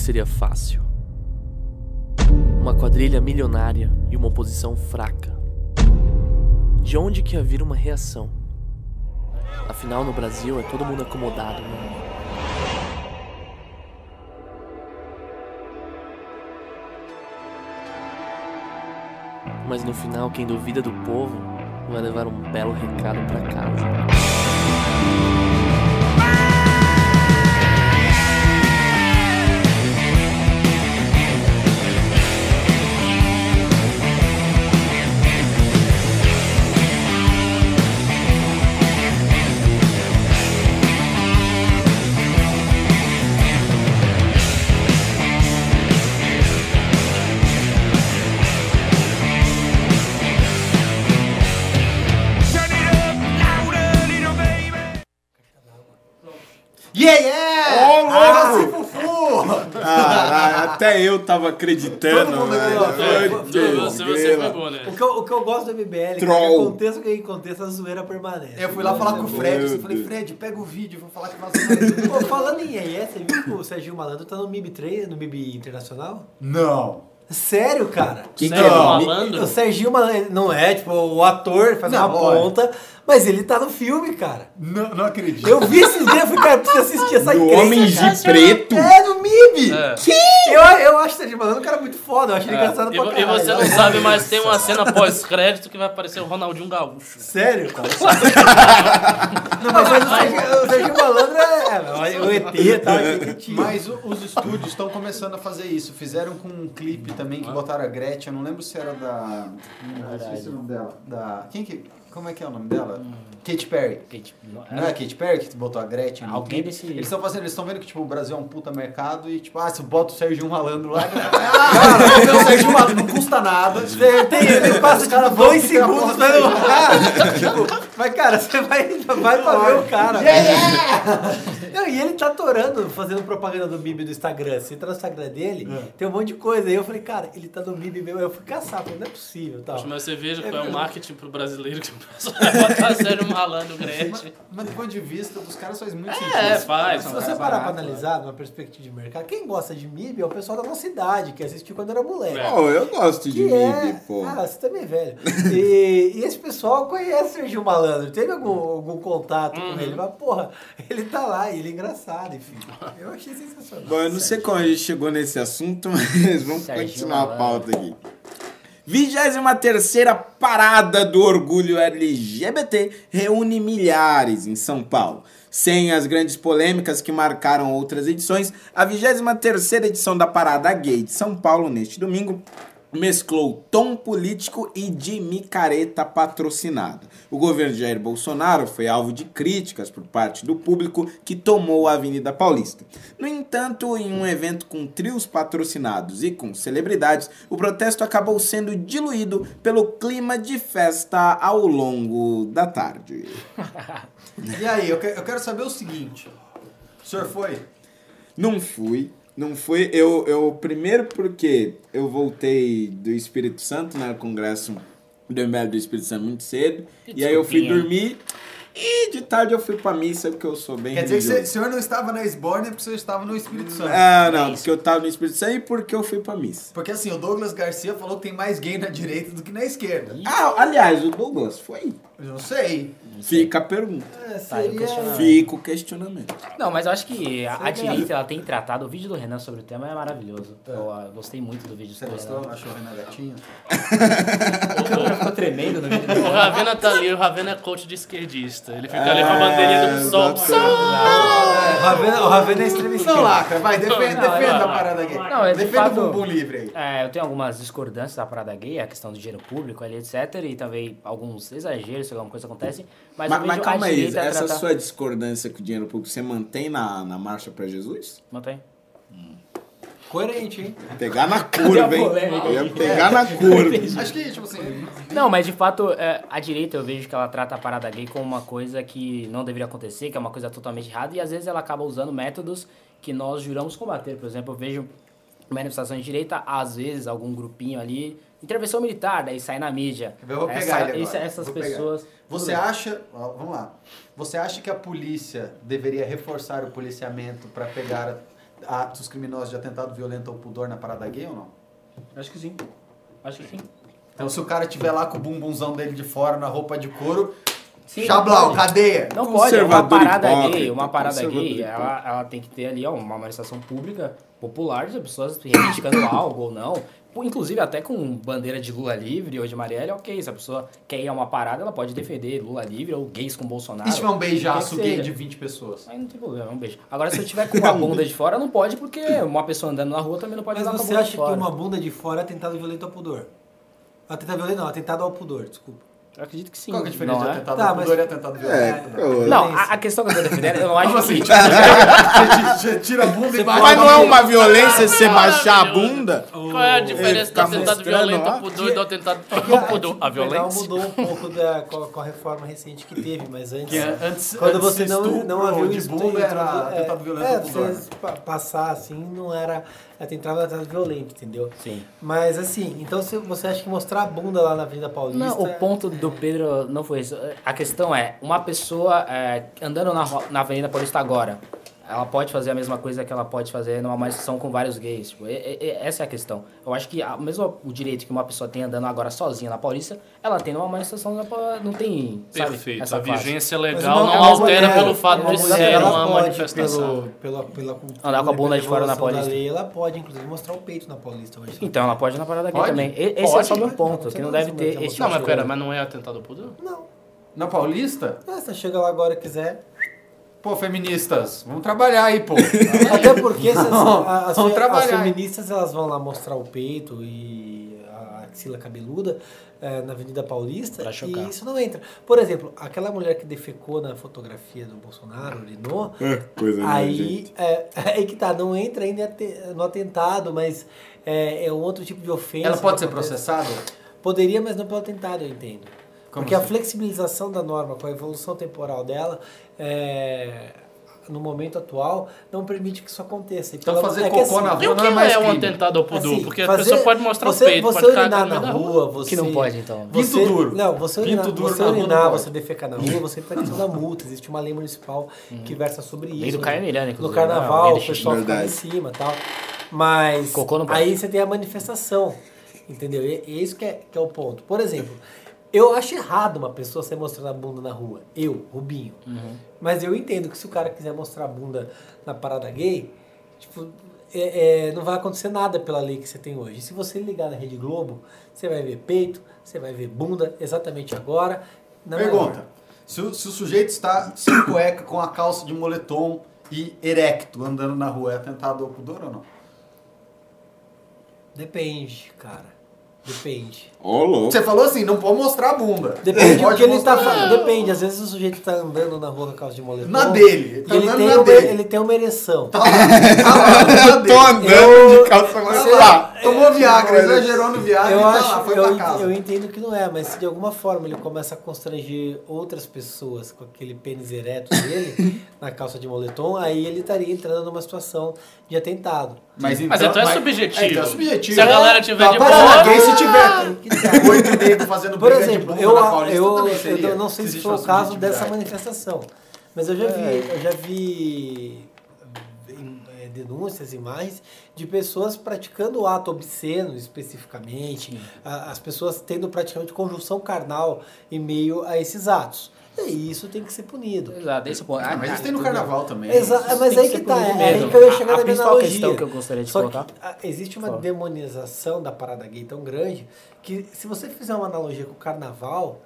que seria fácil. Uma quadrilha milionária e uma oposição fraca. De onde que ia vir uma reação? Afinal, no Brasil é todo mundo acomodado, né? Mas no final, quem duvida do povo vai levar um belo recado pra casa. Yeah, até eu tava acreditando, Todo mundo acreditou. É, você, você foi bom, né? O que, eu, o que eu gosto do MBL, que Troll. aconteça o que aconteça, a zoeira permanece. Eu fui lá falar com o Fred, eu falei. Fred, pega o vídeo, vou falar que mais um. Pô, falando em IES, você viu que o Serginho Malandro tá no MIB 3, no MIB Internacional? Não. Sério, cara? Que Sério, que é? malandro? O Serginho Malandro não é, tipo, o ator faz Não, uma olha. ponta, mas ele tá no filme, cara. Não, não acredito. Eu vi esses dias, eu falei, cara, preciso assistir essa encrenca, Homem cara. de Preto? É, no MIB! É. Eu, eu acho o Serginho Malandro um cara muito foda, eu acho ele engraçado E, pra vo- e caralho. você não sabe, mas tem uma cena pós-crédito que vai aparecer o Ronaldinho Gaúcho. Sério, cara? não, mas, mas o, Serginho, o Serginho Malandro é, é o ET e tal, é que tinha. Mas os estúdios estão começando a fazer isso. Fizeram com um clipe também que botaram a Gretchen. Eu não lembro se era da. Não, esqueci o nome dela. Da. Quem que. Como é que é o nome dela? Katy Perry. Que, tipo, Não é a Katy Perry que botou a Gretchen no Alguém desse- Eles estão fazendo, eles estão vendo que tipo, o Brasil é um puta mercado e tipo, ah, se bota o Sérgio Malandro lá, ah, ver o Sérgio Malandro, não custa nada. Tem, tem, ele passa Os caras tipo, dois segundos porra vendo o cara. tipo, mas cara, você vai, vai pra ver o cara. Não, e ele tá atorando, fazendo propaganda do MIB do Instagram. Você entra no Instagram dele, tem um monte de coisa. Aí eu falei, cara, ele tá no MIB mesmo. Eu fui caçar, falei, não é possível. Tal. Mas você veja É qual é o verdade. marketing pro brasileiro que botar sério malandro, Gretchen. Mas do ponto de vista dos caras faz muito sentido. É, faz. Se você parar pra analisar numa perspectiva de mercado, quem gosta de MIB é o pessoal da nossa idade, que assistiu quando era moleque. É. Oh, eu gosto de Que é... MIB, pô. Ah, você também é velho. E, e esse pessoal conhece o Serginho Malandro. Teve algum, algum contato Uhum. com ele? Mas, porra, ele tá lá e ele é engraçado, enfim. Eu achei sensacional. Bom, eu não sei como a gente chegou nesse assunto, mas vamos Serginho continuar a Malandro. pauta aqui. 23 Parada do Orgulho LGBT reúne milhares em São Paulo. Sem as grandes polêmicas que marcaram outras edições, a 23 edição da Parada Gay de São Paulo, neste domingo, mesclou tom político e de micareta patrocinada. O governo de Jair Bolsonaro foi alvo de críticas por parte do público que tomou a Avenida Paulista. No entanto, em um evento com trios patrocinados e com celebridades, o protesto acabou sendo diluído pelo clima de festa ao longo da tarde. E aí, eu, que- eu quero saber o seguinte. O senhor foi? Não fui. Não fui. Eu, eu primeiro porque eu voltei do Espírito Santo, né? Congresso do ML do Espírito Santo muito cedo. Que E aí eu fui dormir. E de tarde eu fui pra missa porque eu sou bem Quer dizer que religioso. você- o senhor não estava na Esborne porque o senhor estava no Espírito Santo. Ah, não, porque eu tava no Espírito Santo e porque eu fui pra missa. Porque assim, o Douglas Garcia falou que tem mais gay na direita do que na esquerda. Ah, aliás, o Douglas foi. Eu não sei. Fica a pergunta. É, Tá seria... questionamento. Fica o questionamento. Não, mas eu acho que a, a direita ela tem tratado. O vídeo do Renan sobre o tema é maravilhoso. Eu ah, gostei muito do vídeo Você do gostou? Renan. Achou o Renan Gatinho? O ficou tremendo no vídeo do O. Ravena tá ali, o Ravena é coach de esquerdista. Ele fica ali com a bandeirinha do sol. É, o Ravena, o Ravena é extrema Não lacra, vai, defenda, Não, defenda não, a parada gay. Não, é de defenda fato- o bumbum livre aí. É, eu tenho algumas discordâncias da parada gay, a questão do dinheiro público ali, etc. E também alguns exageros se alguma coisa acontece. Mas, Mas, mas calma aí, essa tratar... sua discordância com o dinheiro público, você mantém na, na marcha pra Jesus? Mantém. Coerente, hein? Pegar na curva, hein? ia pegar na curva. Acho que, tipo assim, Não, mas de fato, é, a direita eu vejo que ela trata a parada gay como uma coisa que não deveria acontecer, que é uma coisa totalmente errada, e às vezes ela acaba usando métodos que nós juramos combater. Por exemplo, eu vejo manifestação de direita, às vezes algum grupinho ali, intervenção militar, daí sai na mídia. Eu vou pegar Essa- ele agora, esse- essas vou pegar. pessoas. você acha, ó, vamos lá, você acha que a polícia deveria reforçar o policiamento pra pegar atos criminosos de atentado violento ao pudor na parada gay ou não? Acho que sim. Acho que sim. Então se o cara tiver lá com o bumbumzão dele de fora na roupa de couro, Sim, pode. cadeia! Não pode, é uma parada hipócrita, gay, uma parada gay, ela, ela tem que ter ali ó, uma manifestação pública, popular, de pessoas reivindicando algo ou não. Inclusive até com bandeira de Lula livre ou de Marielle, ok, se a pessoa quer ir a uma parada, ela pode defender Lula livre ou gays com Bolsonaro. E se tiver um beijaço que que gay de 20 pessoas? Aí não tem problema, é um beijo. Agora, se eu tiver com a bunda de fora, não pode, porque uma pessoa andando na rua também não pode Mas andar com a você bunda acha de que fora. uma bunda de fora é atentado violento ao pudor? Atentado violento não, atentado ao pudor, desculpa. Eu acredito que sim. Qual que é a diferença não de é? atentado Tá, ao mas- pudor e atentado violento? É, eu- Não, a, a questão que eu tô defendendo, eu não acho Como que... assim? Você tira a bunda e bate Mas não é uma violência você baixar a bunda? Qual é a diferença do atentado violento pudor e do atentado ao pudor? A violência? mudou um pouco da, com, a, com a reforma recente que teve, mas antes... Que é antes, Quando antes você não, não havia o de estupro, bunda era é, atentado violento é, passar assim não era atentado atentado violento, entendeu? Sim. Mas assim, então se você acha que mostrar a bunda lá na Avenida Paulista... Não, o ponto do Pedro não foi isso. A questão é, uma pessoa é, andando na, na Avenida Paulista agora, ela pode fazer a mesma coisa que ela pode fazer numa manifestação com vários gays. Tipo, e- e- essa é a questão. Eu acho que a, mesmo o direito que uma pessoa tem andando agora sozinha na Paulista, ela tem numa manifestação, não não tem, sabe, Perfeito. essa A classe. vigência legal não altera mulher- pelo fato de ser ela uma pode, manifestação. Pelo, pela, pela Andar com a bunda de fora na Paulista. lei, ela pode, inclusive, mostrar o peito na Paulista hoje. Então ela pode na parada gay também. E- Esse é Pode. só meu ponto, pode. que não deve não ter Não, mas tipo pera, mas não é atentado ao pudor? Não. Na Paulista? Ah, você chega lá agora e quiser. Pô, feministas, vamos trabalhar aí, pô. Até porque se as, Não, as, vamos trabalhar, feministas elas vão lá mostrar o peito e a axila cabeluda eh, na Avenida Paulista Pra chocar. e isso não entra. Por exemplo, aquela mulher que defecou na fotografia do Bolsonaro, urinou, Coisa aí é, aí que tá, não entra ainda no atentado, mas é, é um outro tipo de ofensa. Ela pode ser processada? Poderia, mas não pelo atentado, eu entendo. Como Porque a assim? flexibilização da norma com a evolução temporal dela, é, no momento atual, não permite que isso aconteça. E Então pela- fazer é cocô na assim, E o Não que é mais é um crime. atentado ao pudor? assim, Porque a fazer- pessoa pode mostrar você, o peito, você pode urinar na rua, você... Que não pode, então. Pinto Você, duro. Não, você Pinto urinar, duro você, na rua urinar você defecar na rua, você tem questão da multa. Existe uma lei municipal que versa sobre isso. Lei do Caio Miranda, No carnaval, né? o pessoal fica lá em cima e tal. Mas aí você tem a manifestação. Entendeu? E, e isso que é, que é o ponto. Por exemplo, eu acho errado uma pessoa ser mostrando a bunda na rua. Eu, Rubinho. Uhum. Mas eu entendo que se o cara quiser mostrar a bunda na parada gay, tipo, é- é, não vai acontecer nada pela lei que você tem hoje. E se você ligar na Rede Globo, você vai ver peito, você vai ver bunda exatamente agora. na Pergunta. Se o, se o sujeito está sem cueca, com a calça de moletom e erecto, andando na rua, é atentado ao pudor ou não? Depende, cara. Depende. Ô, louco. Você falou assim, não pode mostrar a bunda. Depende do Pode que ele tá fazendo. Depende, às vezes o sujeito tá andando na rua com a calça de moletom. Na dele. E Tá ele, tem na uma, dele. ele tem uma ereção. Tá lá, tá lá, na Eu tô andando Eu- de calça Tá molhada. lá, Tomou Viagra, exagerou no Viagra Eu e tá acho, lá, foi eu, pra casa. eu entendo que não é, mas se de alguma forma ele começa a constranger outras pessoas com aquele pênis ereto dele na calça de moletom, aí ele estaria entrando numa situação de atentado. Mas Mas então é subjetivo. É, então é subjetivo. Se a galera tiver Tá, de boa, gay, se tiver tá. oito fazendo Por exemplo, eu, eu, eu não sei se foi o caso dessa subjetividade. manifestação, mas eu já vi, eu já vi denúncias, imagens de pessoas praticando o ato obsceno especificamente, a- as pessoas tendo praticamente conjunção carnal em meio a esses atos. E isso tem que ser punido. Exato, esse ponto. Ah, mas isso tem no carnaval também. Exa Isso mas aí que que tá, é aí mesmo. que eu ia A- chegar a na minha principal analogia. questão que eu gostaria de Só colocar- que ah, existe uma Fala. demonização da parada gay tão grande que se você fizer uma analogia com o carnaval,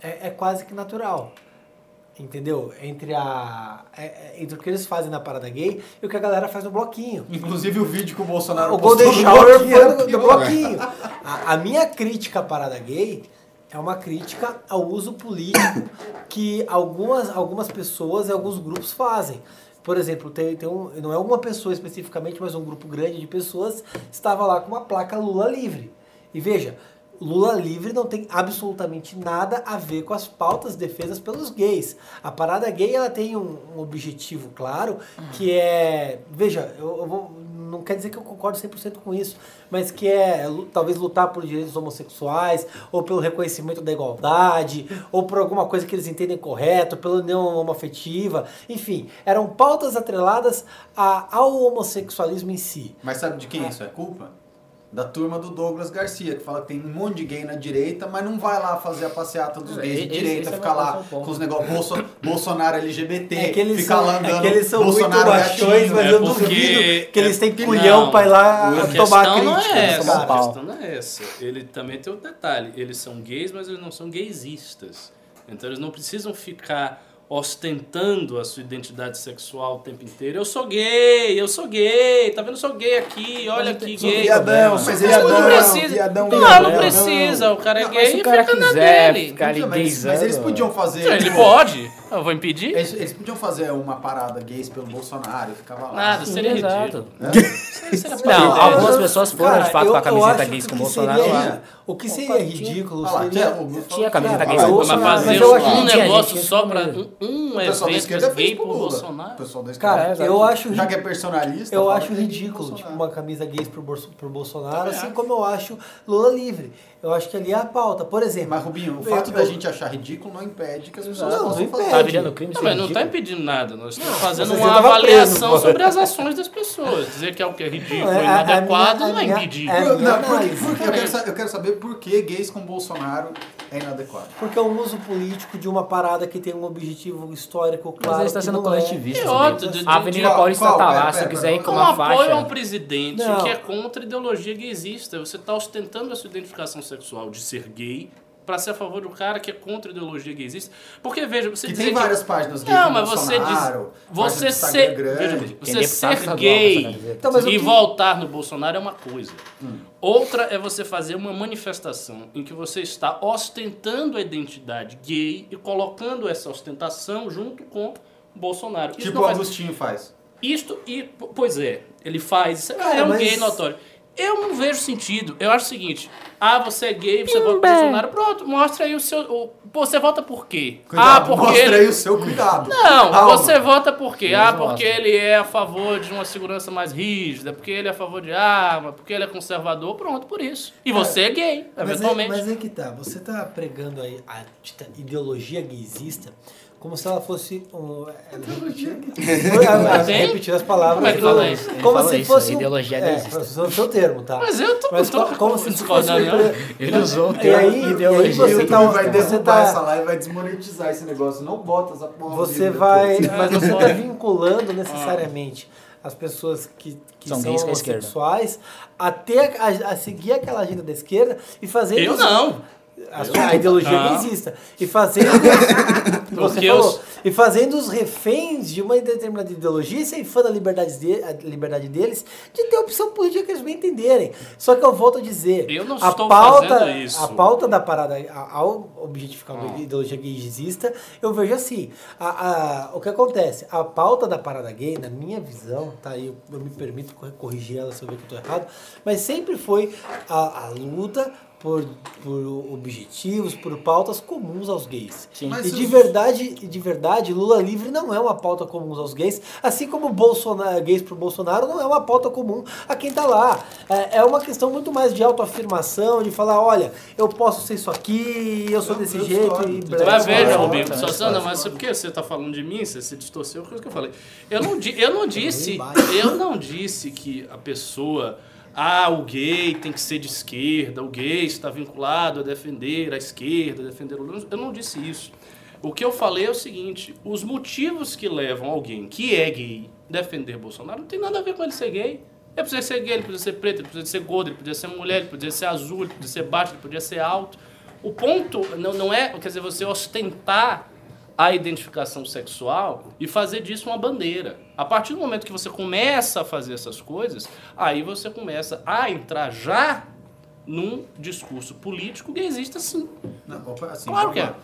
é, é quase que natural. Entendeu? Entre, a, é- é- entre o que eles fazem na parada gay e o que a galera faz no bloquinho. Inclusive o vídeo que o Bolsonaro O postou Golden no Shower bloquinho foi era do, bloquinho. A, a minha crítica à parada gay é uma crítica ao uso político que algumas, algumas pessoas e alguns grupos fazem. Por exemplo, tem, tem um, não é uma pessoa especificamente, mas um grupo grande de pessoas estava lá com uma placa Lula livre. E veja, Lula livre não tem absolutamente nada a ver com as pautas defesas pelos gays. A parada gay ela tem um, um objetivo claro, que é. Veja, eu, eu vou, não quer dizer que eu concordo 100% com isso, mas que é talvez lutar por direitos homossexuais, ou pelo reconhecimento da igualdade, ou por alguma coisa que eles entendem correto, pela união homoafetiva. Enfim, eram pautas atreladas a- ao homossexualismo em si. Mas sabe de quem isso é culpa? Da turma do Douglas Garcia, que fala que tem um monte de gay na direita, mas não vai lá fazer a passeata dos É, gays de esse- direita, esse é ficar lá é ponto. com os negócios Bolso, Bolsonaro LGBT, É que eles ficar são, lá é andando que eles são muito Bolsonaro machões, gatinho. mas É eu duvido que eles têm é- culhão não, pra ir lá a tomar a questão não crítica. é essa, a questão não é essa. Ele também tem outro detalhe. Eles são gays, mas eles não são gaysistas. Então eles não precisam ficar ostentando a sua identidade sexual o tempo inteiro. Eu sou gay, eu sou gay, tá vendo? Eu sou gay aqui, olha aqui, Sou gay. viadão, Mas mas ele eles Não, precisa. viadão, não, viadão. não precisa. O cara é Não, gay mas e fica na dele. ficar ali Então, mas, mas eles podiam fazer. Ele tipo, pode. Eu vou impedir? Eles, eles podiam fazer uma parada gays pelo Bolsonaro, ficava lá. Nada, seria ridículo. Seria Não, algumas pessoas foram Cara, de fato eu- com a camiseta gays com o Bolsonaro seria- lá. O que seria ridículo lá, seria... tinha, Tinha a camiseta Olha gays lá, com o Bolsonaro, Mas eu acho um negócio gente só pra um, evento fez gay pro. Bolsonaro. Pessoal da esquerda. Cara, eu acho Já que é personalista, Eu acho é gay ridículo, tipo, uma camisa gays pro, pro Bolsonaro, assim como eu acho Lula livre. Eu acho que ali é a pauta. Por exemplo. Mas, Rubinho, o fato eu- da gente achar ridículo não impede que as pessoas Não, possam não fazer. Tá virando crime Não, mas não está ridículo. impedindo nada. Nós estamos fazendo uma avaliação sobre as ações das pessoas. Dizer que é o que é ridículo e é- inadequado não é impedir. é- Por- não, por- análise. por quê? eu, quero, sa- eu quero saber por que gays com Bolsonaro é inadequado. Porque é um uso político de uma parada que tem um objetivo histórico Mas claro. ele está que sendo é. coletivista. É sabe? óbvio, de- a Avenida qual- Paulista qual? tá Pera, lá, se pera, quiser ir com Um uma apoio faixa. a um presidente Não. que é contra a ideologia gaysista. Você está ostentando a sua identificação sexual de ser gay para ser a favor do cara que é contra a ideologia gaysista. Porque, veja, você Que tem várias páginas gays Não, com mas você diz. Bolsonaro, Você ser. grande. Veja, você ser gay. Então, mas e que- voltar no Bolsonaro é uma coisa. Hum. Outra é você fazer uma manifestação em que você está ostentando a identidade gay e colocando essa ostentação junto com Bolsonaro. Isso Tipo o faz- Agostinho faz. isto, e, pois é, ele faz, isso é- Cara, é um mas- gay notório. Eu não vejo sentido. Eu acho o seguinte: ah, você é gay, você vota pro Bolsonaro, pronto, mostra aí o seu. O, pô, você vota por quê? ah, Cuidado, porque mostra ele. aí o seu cuidado. Não, Calma. você vota por quê? Ah, porque ele é a favor de uma segurança mais rígida, porque ele é a favor de arma, porque ele é conservador, pronto, por isso. E você é gay, Mas é, eventualmente. mas é que tá, você tá pregando aí a dita ideologia gaysista como se ela fosse um. Tem? Repetir as palavras. Como é que fala isso? Ele Como se isso, fosse. um- ideologia é, o seu termo, tá? Mas eu tô, Mas tô co- como se fosse. um pre- Ele usou o E termo aí- e aí ideologia. você YouTube tá- vai você derrubar tá- essa live, vai desmonetizar esse negócio. Não bota essa porra. Você vai. Mas você pode. está vinculando necessariamente as pessoas que, que São são, homossexuais a, ter, a, a seguir aquela agenda da esquerda e fazer Eu isso- não. A, sua- a ideologia Não. gaysista. E fazendo. você Porque falou. E fazendo os reféns de uma determinada ideologia e ceifando a liberdade, de, a liberdade deles de ter opção política que eles bem entenderem. Só que eu volto a dizer. Eu não a estou pauta, fazendo isso. A pauta da parada, ao objetificar uma ideologia gaysista, eu vejo assim. A, a- o que acontece? A pauta da parada gay, na minha visão, tá aí, eu, eu me permito cor- corrigir ela se eu ver que eu tô errado, mas sempre foi a, a luta por, por objetivos, por pautas comuns aos gays. Sim. Mas e de os- verdade, e de verdade, Lula livre não é uma pauta comum aos gays, assim como Bolsonaro, gays pro Bolsonaro não é uma pauta comum a quem tá lá. É, é uma questão muito mais de autoafirmação, de falar, olha, eu posso ser isso aqui, eu sou Eu- desse eu jeito. e Mas blá, Mas blá, veja. Rubinho, só mas por que você está falando de mim? Você se distorceu, coisa que eu falei. Eu não, di- eu não disse, eu não disse que a pessoa, ah, o gay tem que ser de esquerda, o gay está vinculado a defender a esquerda, a defender o Lula. Eu não disse isso. O que eu falei é o seguinte: os motivos que levam alguém que é gay defender Bolsonaro não tem nada a ver com ele ser gay. Ele podia ser gay, ele podia ser preto, ele podia ser gordo, ele podia ser mulher, ele podia ser azul, ele podia ser baixo, ele podia ser alto. O ponto não, não é, quer dizer, você ostentar a identificação sexual e fazer disso uma bandeira. A partir do momento que você começa a fazer essas coisas, aí você começa a entrar já num discurso político que existe sim. Não, opa, assim, Claro que é.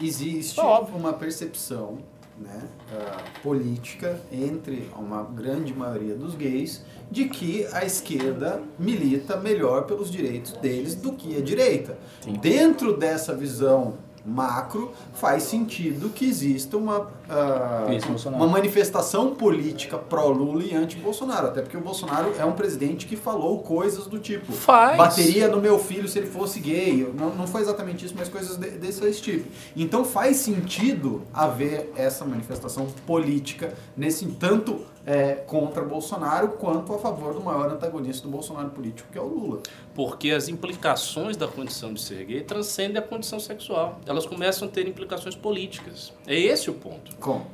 Existe óbvio. uma percepção né, ah, política entre uma grande maioria dos gays de que a esquerda milita melhor pelos direitos deles do que a direita. Dentro dessa visão macro, faz sentido que exista uma, Bolsonaro. uma manifestação política pró-Lula e anti-Bolsonaro. Até porque o Bolsonaro é um presidente que falou coisas do tipo Faz. bateria no meu filho se ele fosse gay. Não, não foi exatamente isso, mas coisas de- desse tipo. Então faz sentido haver essa manifestação política nesse tanto é, contra Bolsonaro quanto a favor do maior antagonista do Bolsonaro político, que é o Lula. Porque as implicações da condição de ser gay transcendem a condição sexual. Elas começam a ter implicações políticas. É esse o ponto. Como?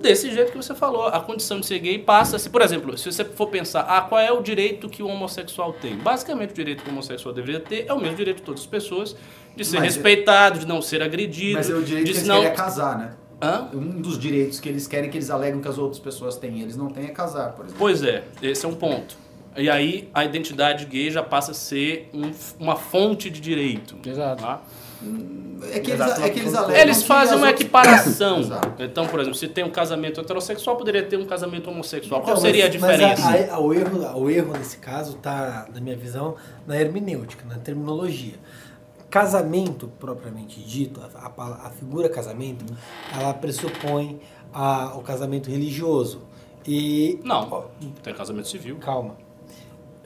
Desse jeito que você falou, a condição de ser gay passa se, por exemplo, se você for pensar, ah, qual é o direito que o homossexual tem? Basicamente, o direito que o homossexual deveria ter é o mesmo direito de todas as pessoas, de ser Mas- respeitado, de não ser agredido, Mas é o direito de que não... é casar, né? Hã? Um dos direitos que eles querem que eles alegam que as outras pessoas têm, eles não têm é casar, por exemplo. Pois é, esse é um ponto. E aí a identidade gay já passa a ser um- uma fonte de direito. Exato. tá? É que eles, é que eles alegam Eles fazem uma equiparação. Exato. Então, por exemplo, se tem um casamento heterossexual, poderia ter um casamento homossexual. Qual Então, seria a mas- diferença? a- a- o, erro, o erro nesse caso está, na minha visão, na hermenêutica, na terminologia. Casamento propriamente dito, a, a- a figura casamento, ela pressupõe a- o casamento religioso. E Não, tem casamento civil. Calma,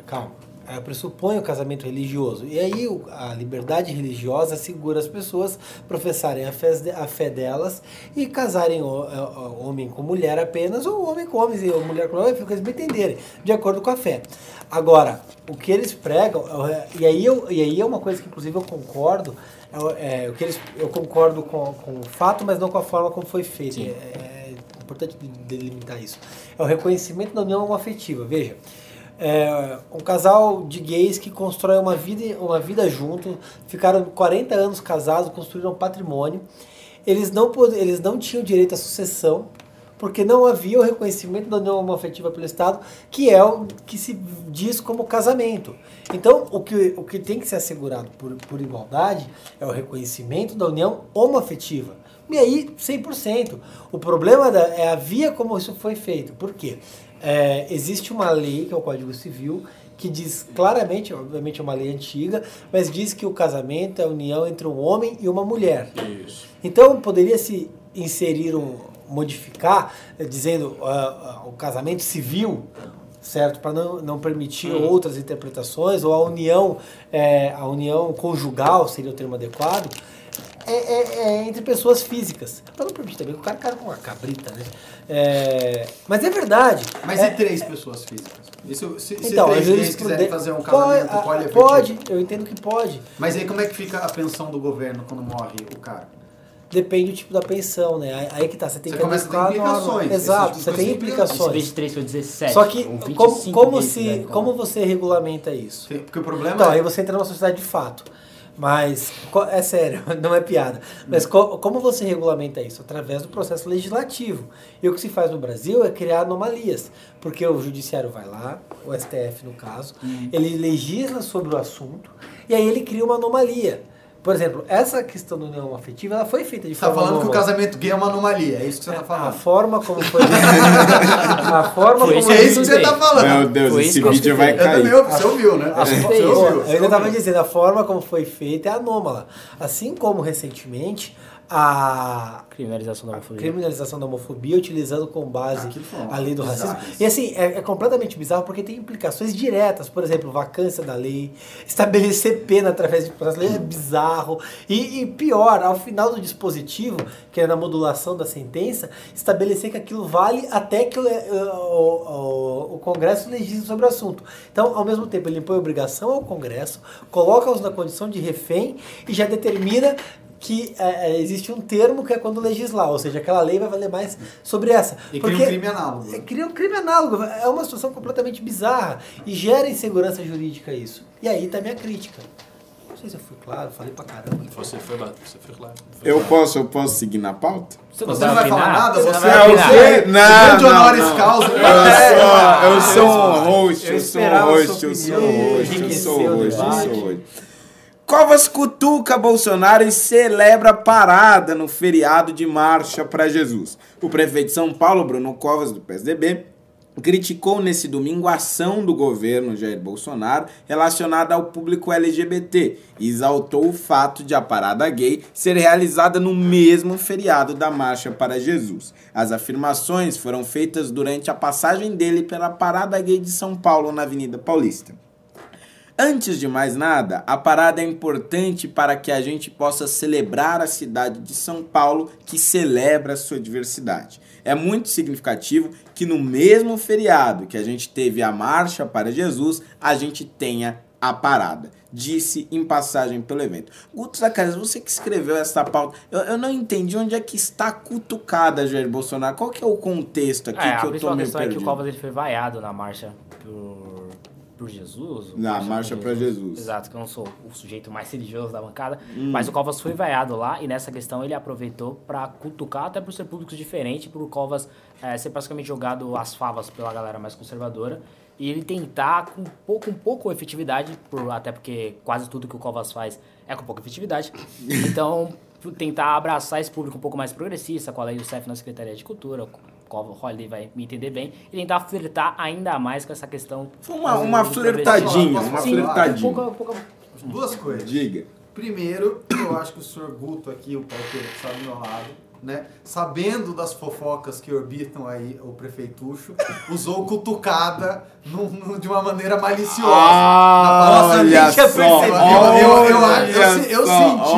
calma. Ela pressupõe o casamento religioso. E aí o- a liberdade religiosa segura as pessoas professarem a fé, a fé delas e casarem o- o- o homem com mulher apenas, ou homem com homens e mulher com homem, fica eles me entenderem, de acordo com a fé. Agora, o que eles pregam, é- e aí, eu, e aí é uma coisa que inclusive eu concordo, é o- é, que eles, eu concordo com, com o fato, mas não com a forma como foi feito. É, é importante de- delimitar isso. É o reconhecimento da união afetiva. Veja, é, um casal de gays que constrói uma vida, uma vida junto, ficaram 40 anos casados, construíram um patrimônio. Eles não, eles não tinham direito à sucessão, porque não havia o reconhecimento da união afetiva pelo Estado, que é o que se diz como casamento. Então, o que, o que tem que ser assegurado por, por igualdade é o reconhecimento da união homoafetiva. E aí, 100%. O problema da- é a via como isso foi feito. Por quê? É, existe uma lei, que é o Código Civil, que diz claramente, obviamente é uma lei antiga, mas diz que o casamento é a união entre um homem e uma mulher. Isso. Então poderia se inserir um modificar eh, dizendo ah, ah, o casamento civil, certo, para não, não permitir outras interpretações ou a união eh, a união conjugal seria o termo adequado. É, é- é entre pessoas físicas. Para não permitir também que o cara cara com uma cabrita, né? É, mas é verdade. Mas é, e três pessoas físicas? Isso, se, se então, a três gays quiserem fazer um pode, casamento ah, poliafetivo. pode, eu entendo que pode. Mas aí como é que fica a pensão do governo quando morre o cara? Depende do tipo da pensão, né? Aí- que tá, você tem Você que começa a ter implicações, Exato, você tipo tem implicações. 23 foi 17. Só que, ou 25 como, como, se, fizeram como você regulamenta isso? Porque o problema Então, é... aí você entra numa sociedade de fato. Mas, é sério, não é piada. Mas co- como você regulamenta isso? Através do processo legislativo. E o que se faz no Brasil é criar anomalias. Porque o judiciário vai lá, o STF no caso, ele legisla sobre o assunto e aí ele cria uma anomalia. Por exemplo, essa questão da união afetiva, ela foi feita de Você tá forma falando que o casamento gay é uma anomalia, é isso que você tá A falando. forma como foi. a forma Foi como É isso que você tá Meu falando. Meu Deus, Foi esse vídeo vai cair. ouvi, você ouviu, né? Acho que Você ouviu, você eu ainda estava ouviu. dizendo, a forma como foi feita é anômala. Assim como recentemente a Criminalização da homofobia. criminalização da homofobia utilizando como base uma a lei do bizarro racismo. E assim, é, é completamente bizarro porque tem implicações diretas. Por exemplo, vacância da lei, estabelecer pena através de processo lei é bizarro. E, e pior, ao final do dispositivo, que é na modulação da sentença, estabelecer que aquilo vale até que o, o, o- o Congresso legisle sobre o assunto. Então, ao mesmo tempo, ele impõe obrigação ao Congresso, coloca-os na condição de refém e já determina que é, é, existe um termo que é quando legislar, ou seja, aquela lei vai valer mais sobre essa. E cria um crime análogo. é, cria um crime análogo. É uma situação completamente bizarra e gera insegurança jurídica isso. E aí tá a minha crítica. Não sei se eu fui claro, falei pra caramba. Você foi, você foi claro. Foi Eu claro. posso, eu posso seguir na pauta? Você não vai falar nada? Você Você não é o você? Não, não, honoris não. causa. Eu sou, eu sou um eu host, eu sou um host, eu sou um host, eu sou o um host, eu sou um host. Covas cutuca Bolsonaro e celebra parada no feriado de Marcha para Jesus. O prefeito de São Paulo, Bruno Covas, do PSDB, criticou nesse domingo a ação do governo Jair Bolsonaro relacionada ao público LGBT e exaltou o fato de a parada gay ser realizada no mesmo feriado da Marcha para Jesus. As afirmações foram feitas durante a passagem dele pela parada gay de São Paulo na Avenida Paulista. Antes de mais nada, a parada é importante para que a gente possa celebrar a cidade de São Paulo, que celebra a sua diversidade. É muito significativo que no mesmo feriado que a gente teve a Marcha para Jesus, a gente tenha a parada. Disse em passagem pelo evento. Guto Zacarias, você que escreveu essa pauta, eu, eu não entendi onde é que está cutucada Jair Bolsonaro. Qual que é o contexto aqui É, a que eu tô principal meio questão é que o perdido? Covas ele foi vaiado na marcha por, por Jesus. Na Marcha pra Jesus. Exato, que eu não sou o sujeito mais religioso da bancada. Hum. Mas o Covas foi vaiado lá e nessa questão ele aproveitou pra cutucar, até por ser públicos diferentes, por o Covas eh, ser basicamente jogado às favas pela galera mais conservadora. E ele tentar com pouco, com pouco efetividade, por, até porque quase tudo que o Covas faz é com pouca efetividade. Então, tentar abraçar esse público um pouco mais progressista, com a lei do CEF na Secretaria de Cultura, Holiday vai me entender bem, e tentar flertar ainda mais com essa questão. Foi uma, uma do flertadinha, uma? Sim, flertadinha. pouca, pouca, Duas coisas. Diga. Primeiro, eu acho que o senhor Guto aqui, o palteiro que está do meu lado, né, sabendo das fofocas que orbitam aí o prefeitucho, usou cutucada num- num- de uma maneira maliciosa. Ah, Na olha tinha só. Eu, eu, eu, olha eu, eu só, senti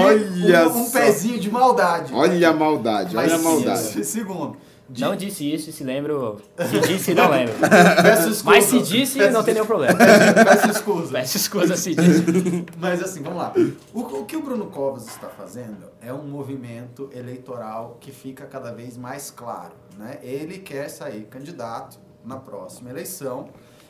olha um, um pezinho de maldade. Olha a maldade, olha a maldade. Segundo, de- Não disse isso e se lembro. Se disse, não lembro. peço desculpa. Mas se disse, não tem nenhum problema. Peço escusa. Peço escusa se disse. Mas assim, vamos lá. O, o que o Bruno Covas está fazendo é um movimento eleitoral que fica cada vez mais claro. Né? Ele quer sair candidato na próxima eleição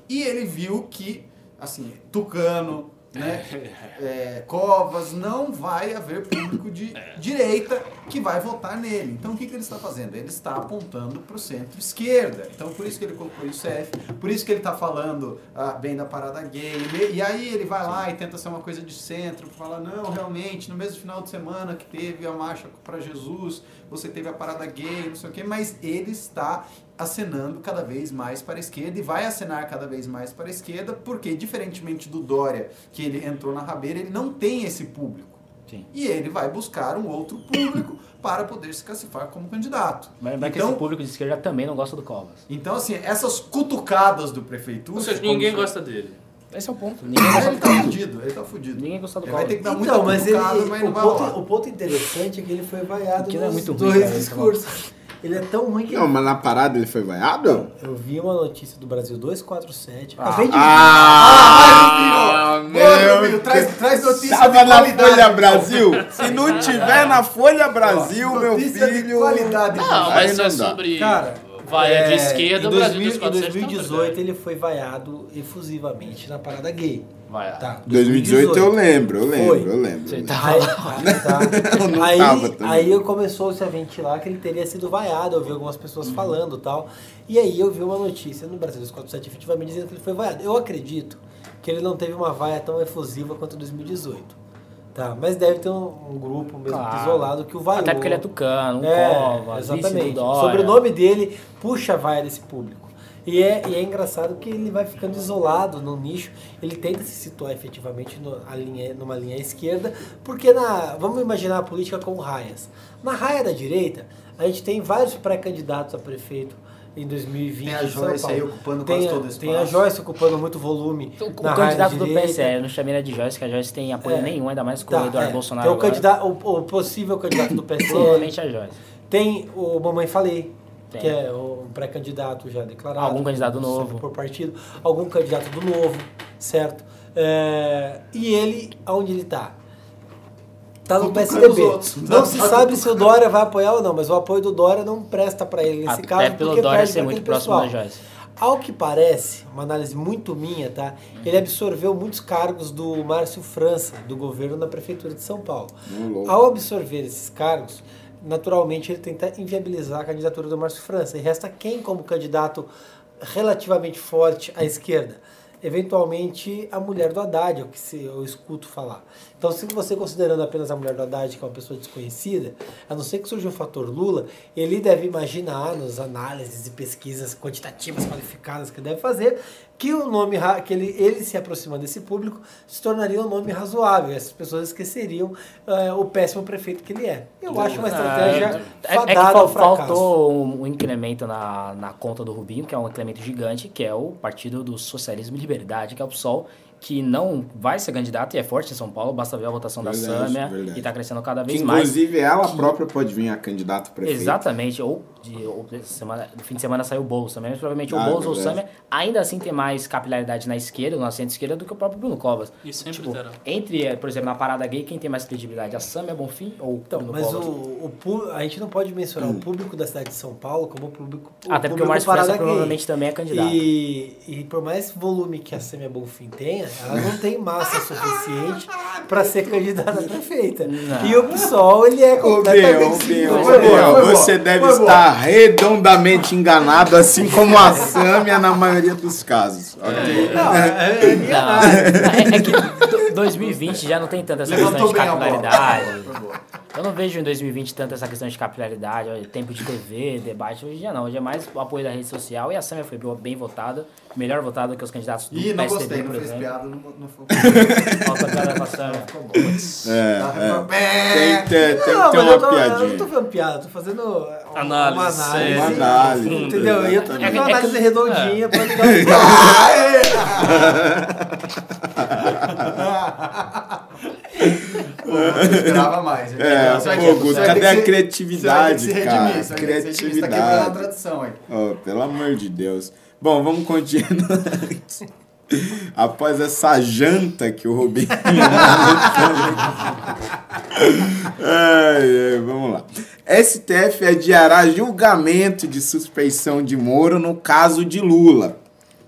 e ele viu que, assim, Tucano, né, é, Covas, não vai haver público de direita que vai votar nele. Então o que, que ele está fazendo? Ele está apontando para o centro-esquerda. Então por isso que ele colocou o ICF, por isso que ele está falando ah, bem da parada gay. E- E aí ele vai lá e tenta ser uma coisa de centro, fala, não, realmente, no mesmo final de semana que teve a marcha para Jesus, você teve a parada gay, não sei o quê, mas ele está acenando cada vez mais para a esquerda e vai acenar cada vez mais para a esquerda, porque diferentemente do Dória, que ele entrou na rabeira, ele não tem esse público. Sim. E ele vai buscar um outro público para poder se classificar como candidato. Mas lembrar que Então, esse público de esquerda também não gosta do Covas. então assim, essas cutucadas do prefeitura... Ou seja, como ninguém foi- gosta dele. Esse é o ponto. Ninguém Ele gosta do tá Covas. fudido, ele tá fudido. Ninguém gosta do Ele vai ter Covas. que dar muita Então, mas ele, mas não o, vai ponto, o ponto interessante é que ele foi vaiado Aquilo é nos muito ruim, dois cara, discursos. Ele é tão ruim que Não, mas na parada ele foi vaiado? eu vi uma notícia do Brasil 247. Ah. Acabei de Ah, Boa, Rubinho, traz, traz notícia Tava na. Folha Brasil? Se não tiver na Folha Brasil, meu filho. qualidade. Não, mas não é dá. sobre Cara, vaia é, de esquerda, em o Brasil 2000 247 Em tá 2018 ele foi vaiado efusivamente na parada gay. Vai. Tá, 2018 eu lembro, eu lembro, Foi. eu lembro. Você tá- Aí, tá. Eu não aí, tava também. aí começou-se a ventilar que ele teria sido vaiado. Eu vi algumas pessoas falando e tal. E aí eu vi uma notícia no Brasil 247 efetivamente dizendo que ele foi vaiado. Eu acredito que ele não teve uma vaia tão efusiva quanto 2018. Tá, mas deve ter um, um grupo mesmo Claro. isolado que o vaiou. Até porque ele é tucano, um É, Covas, exatamente. o nome dele, puxa a vaia desse público. E é, e é engraçado que ele vai ficando isolado no nicho. Ele tenta se situar efetivamente no- a linha, numa linha esquerda, porque na. Vamos imaginar a política como raias. Na raia da direita, a gente tem vários pré-candidatos a prefeito em 2020. Tem a Joyce aí ocupando tem, quase a- todo o Tem a espaço. Joyce ocupando muito volume. Então, O na raia candidato da do. PSL, eu não chamei ele de Joyce, que a Joyce tem apoio É. nenhum, ainda mais com Tá, o Eduardo é. Bolsonaro. Tem o, candidato, o, o possível candidato do PSL. Provavelmente a Joyce. Tem o Mamãe Falei, Tem. que é um pré-candidato já declarado. Algum candidato novo. Por partido. Algum candidato do novo, certo? É, e ele, aonde ele tá? Tá no PSDB. outros. Não se sabe se o Dória vai apoiar ou não, mas o apoio do Dória não presta pra ele nesse Até caso. pelo porque Dória ser muito aquele próximo da pessoal. Joyce. Ao que parece, uma análise muito minha, tá? Ele absorveu muitos cargos do Márcio França, do governo na prefeitura de São Paulo. Ao absorver esses cargos, naturalmente ele tenta inviabilizar a candidatura do Márcio França. E resta quem como candidato relativamente forte à esquerda? Eventualmente a mulher do Haddad, é o que eu escuto falar. Então, se você considerando apenas a mulher do Haddad, que é uma pessoa desconhecida, a não ser que surja o fator Lula, ele deve imaginar nas análises e pesquisas quantitativas qualificadas que ele deve fazer, que o nome que ele, ele se aproximando desse público se tornaria um nome razoável. Essas pessoas esqueceriam eh, o péssimo prefeito que ele é. Eu acho uma estratégia É, é que fadada fal- ao fracasso. faltou um, um incremento na, na conta do Rubinho, que é um incremento gigante, que é o Partido do Socialismo e Liberdade, que é o PSOL, que não vai ser candidato e é forte em São Paulo, basta ver a votação da Verdade, Sâmia, verdade. que está crescendo cada Que, vez mais. inclusive ela própria pode vir a candidato a prefeito. Exatamente, ou, de, ou de semana, no fim de semana saiu o Boulos também, mas provavelmente Ah, o Boulos ou o. Samia ainda assim tem mais capilaridade na esquerda, na centro-esquerda, do que o próprio Bruno Covas. E sempre Tipo, terá. entre, por exemplo, na parada gay, quem tem mais credibilidade? A Samia Bonfim ou o Então, Bruno mas o, Covas? o a gente não pode mensurar o público da cidade de São Paulo como o público. Até porque o Márcio França provavelmente também é candidato. E, e por mais volume que a Sêmia Bonfim tenha, ela não tem massa suficiente para ser candidata a prefeita. Não. E o PSOL, ele é completamente Biel, você deve Foi estar redondamente enganado, assim como a Sâmia na maioria dos casos. ok? Não, é, é Não, análise. é, é que do- 2020 já não tem tanta essa questão de capilaridade. Eu não vejo em 2020 tanto essa questão de capilaridade, tempo de TV, debate. Hoje em dia não, hoje é mais o apoio da rede social e a Samia foi bem votada, melhor votada que os candidatos do Ih, não PSDB, gostei, não fez piada, não, não foi. Falta. É, Tá, é. bem. Tem que ter, tem que Não, ter mas uma eu, tô, eu piadinha. não tô fazendo piada, eu tô fazendo uma Análise, uma séria, Uma análise. análise. Entendeu? E eu tô fazendo uma É que- análise redondinha pra ligar Pô, eu esperava mais. É, pô, Guto, cadê a criatividade, você vai ter que se cara? redimir, você vai ter que se redimir, Você tá Criatividade. quebrando a tradição aí. Oh, pelo amor de Deus. Bom, vamos continuar. Após essa janta que o Rubinho. ai, ai, vamos lá. STF adiará julgamento de suspeição de Moro no caso de Lula.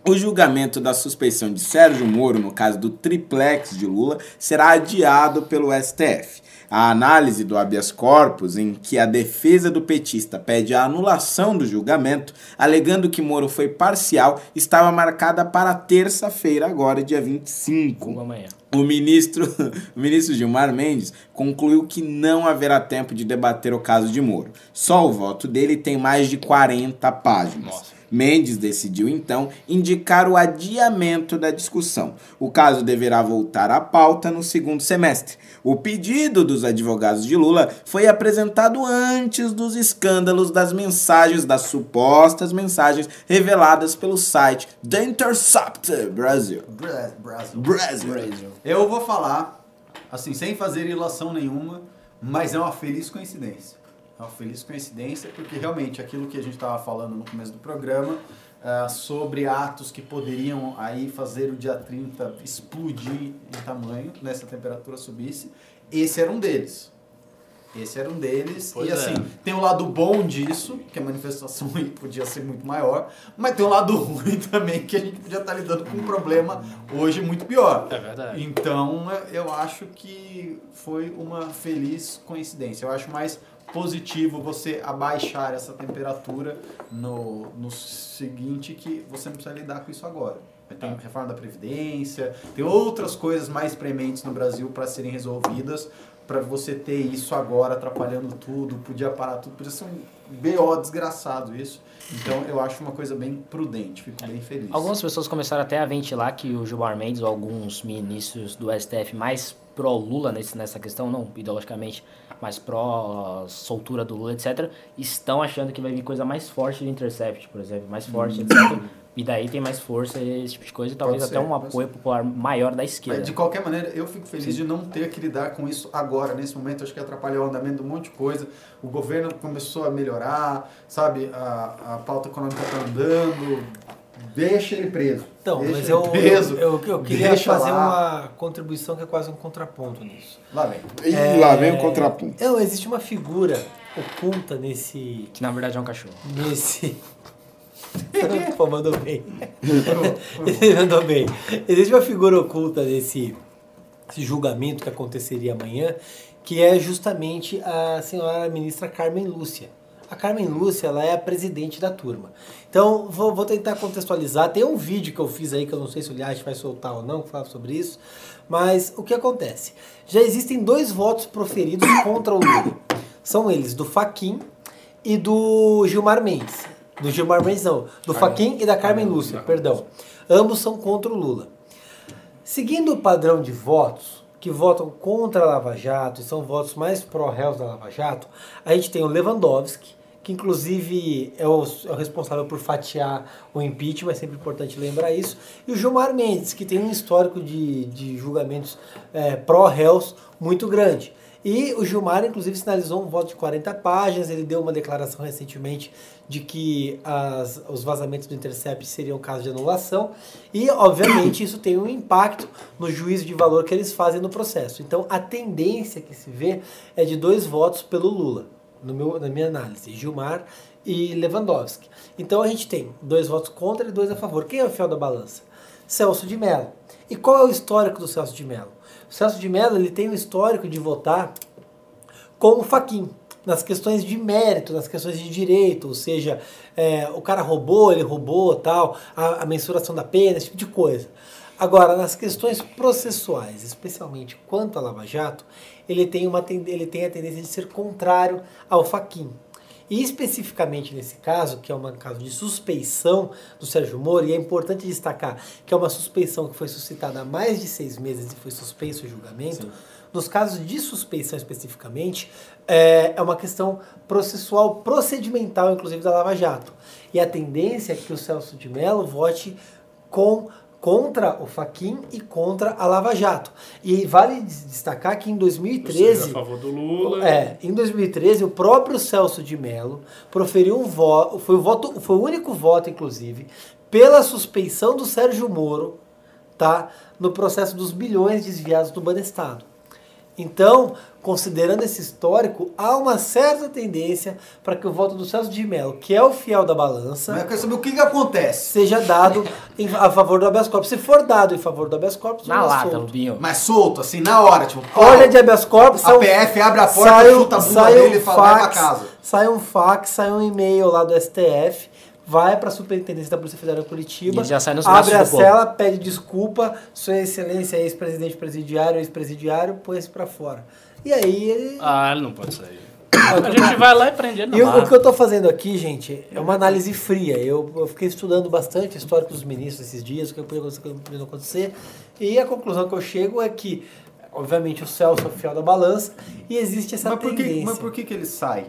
O julgamento da suspeição de Sérgio Moro, no caso do triplex de Lula, será adiado pelo STF. A análise do habeas corpus, em que a defesa do petista pede a anulação do julgamento, alegando que Moro foi parcial, estava marcada para terça-feira, agora, dia 25. Vamos amanhã. O ministro, o ministro Gilmar Mendes concluiu que não haverá tempo de debater o caso de Moro. Só o voto dele tem mais de 40 páginas. Nossa. Mendes decidiu então indicar o adiamento da discussão. O caso deverá voltar à pauta no segundo semestre. O pedido dos advogados de Lula foi apresentado antes dos escândalos das mensagens, das supostas mensagens reveladas pelo site The Intercept Brasil. Bra- Brasil. Brasil. Eu vou falar, assim, sem fazer ilação nenhuma, mas é uma feliz coincidência. Uma feliz coincidência, porque realmente aquilo que a gente estava falando no começo do programa, ah, sobre atos que poderiam aí fazer o dia 30 explodir em tamanho, nessa temperatura subisse, esse era um deles. Esse era um deles. Pois e é. assim, tem um lado bom disso, que a manifestação podia ser muito maior, mas tem um lado ruim também, que a gente podia estar lidando com um problema hoje muito pior. É verdade. Então, eu acho que foi uma feliz coincidência. Eu acho mais positivo você abaixar essa temperatura no, no seguinte que você não precisa lidar com isso agora. Tem reforma da Previdência, tem outras coisas mais prementes no Brasil para serem resolvidas, para você ter isso agora atrapalhando tudo, podia parar tudo, podia ser um BO desgraçado isso. Então eu acho uma coisa bem prudente, fico bem feliz. Algumas pessoas começaram até a ventilar que o Gilmar Mendes ou alguns ministros do STF mais pró-Lula nessa questão, não ideologicamente, mas pró-soltura do Lula, etc., estão achando que vai vir coisa mais forte do Intercept, por exemplo, mais forte, etc. E daí tem mais força esse tipo de coisa e talvez Pode até ser, um apoio popular maior da esquerda. Mas de qualquer maneira, eu fico feliz de não ter que lidar com isso agora, nesse momento. Acho que atrapalhou o andamento de um monte de coisa. O governo começou a melhorar, sabe? A, a pauta econômica está andando. Deixa ele preso. Então, Deixa mas ele eu, preso. eu, eu queria Deixa fazer lá. uma contribuição que é quase um contraponto nisso. Lá vem. E lá vem o contraponto. Não, existe uma figura oculta nesse. Que na verdade é um cachorro. nesse. Pô, mandou bem. mandou bem. Existe uma figura oculta nesse esse julgamento que aconteceria amanhã, que é justamente a senhora ministra Carmen Lúcia. A Carmen Lúcia, ela é a presidente da turma. Então, vou, vou tentar contextualizar. Tem um vídeo que eu fiz aí, que eu não sei se o Liage vai soltar ou não, que fala sobre isso. Mas o que acontece? Já existem dois votos proferidos contra o Lula. São eles do Faquin e do Gilmar Mendes. Do Gilmar Mendes, não. Do Faquin e da Carmen Lúcia, perdão. Ambos são contra o Lula. Seguindo o padrão de votos, que votam contra a Lava Jato e são votos mais pró-réus da Lava Jato, a gente tem o Lewandowski, que inclusive é o, é o responsável por fatiar o impeachment, é sempre importante lembrar isso, e o Gilmar Mendes, que tem um histórico de, de julgamentos é, pró-réus muito grande. E o Gilmar, inclusive, sinalizou um voto de 40 páginas. Ele deu uma declaração recentemente de que as, os vazamentos do Intercept seriam caso de anulação. E, obviamente, isso tem um impacto no juízo de valor que eles fazem no processo. Então, a tendência que se vê é de dois votos pelo Lula, no meu, na minha análise: Gilmar e Lewandowski. Então, a gente tem dois votos contra e dois a favor. Quem é o fiel da balança? Celso de Mello. E qual é o histórico do Celso de Mello? O Celso de Mello ele tem um histórico de votar com o Faquin nas questões de mérito, nas questões de direito, ou seja, é, o cara roubou, ele roubou, tal, a, a mensuração da pena, esse tipo de coisa. Agora, nas questões processuais, especialmente quanto à Lava Jato, ele tem, uma, ele tem a tendência de ser contrário ao Faquin. E especificamente nesse caso, que é um caso de suspeição do Sérgio Moro, e é importante destacar que é uma suspeição que foi suscitada há mais de seis meses e foi suspenso o julgamento. Nos casos de suspeição especificamente, é, é uma questão processual, procedimental, inclusive da Lava Jato. E a tendência é que o Celso de Mello vote com contra o Faquin e contra a Lava Jato. E vale destacar que em Ou 2013 seja, a favor do Lula. é, em 2013, o próprio Celso de Mello proferiu um voto, foi o voto, foi o único voto, inclusive, pela suspeição do Sérgio Moro, tá, no processo dos bilhões desviados do Banestado. Então, considerando esse histórico, há uma certa tendência para que o voto do Celso de Mello, que é o fiel da balança, Mas eu quero saber o que, que acontece. seja dado em- a favor do habeas corpus. Se for dado em favor do habeas corpus, Na lata, solto. Rubinho. Mas solto, assim, na hora, tipo, pau. Ordem de habeas corpus, a PF abre a porta, sai chuta a bunda sai dele um e fala, fax, casa. Sai um fax, sai um e-mail lá do STF, vai para a Superintendência da Polícia Federal Curitiba, E já sai nos abre a cela, pede desculpa, Sua Excelência, ex-presidente presidiário, ex-presidiário, põe-se para fora. E aí ele... Ah, ele não pode sair. A gente vai lá e prende ele E o, que eu tô fazendo aqui, gente, é uma análise fria. Eu, eu fiquei estudando bastante o histórico dos ministros esses dias, o que podia acontecer, o que podia não acontecer. E a conclusão que eu chego é que, obviamente, o Celso é o fiel da balança e existe essa Mas por, tendência. que, mas por que, que ele sai?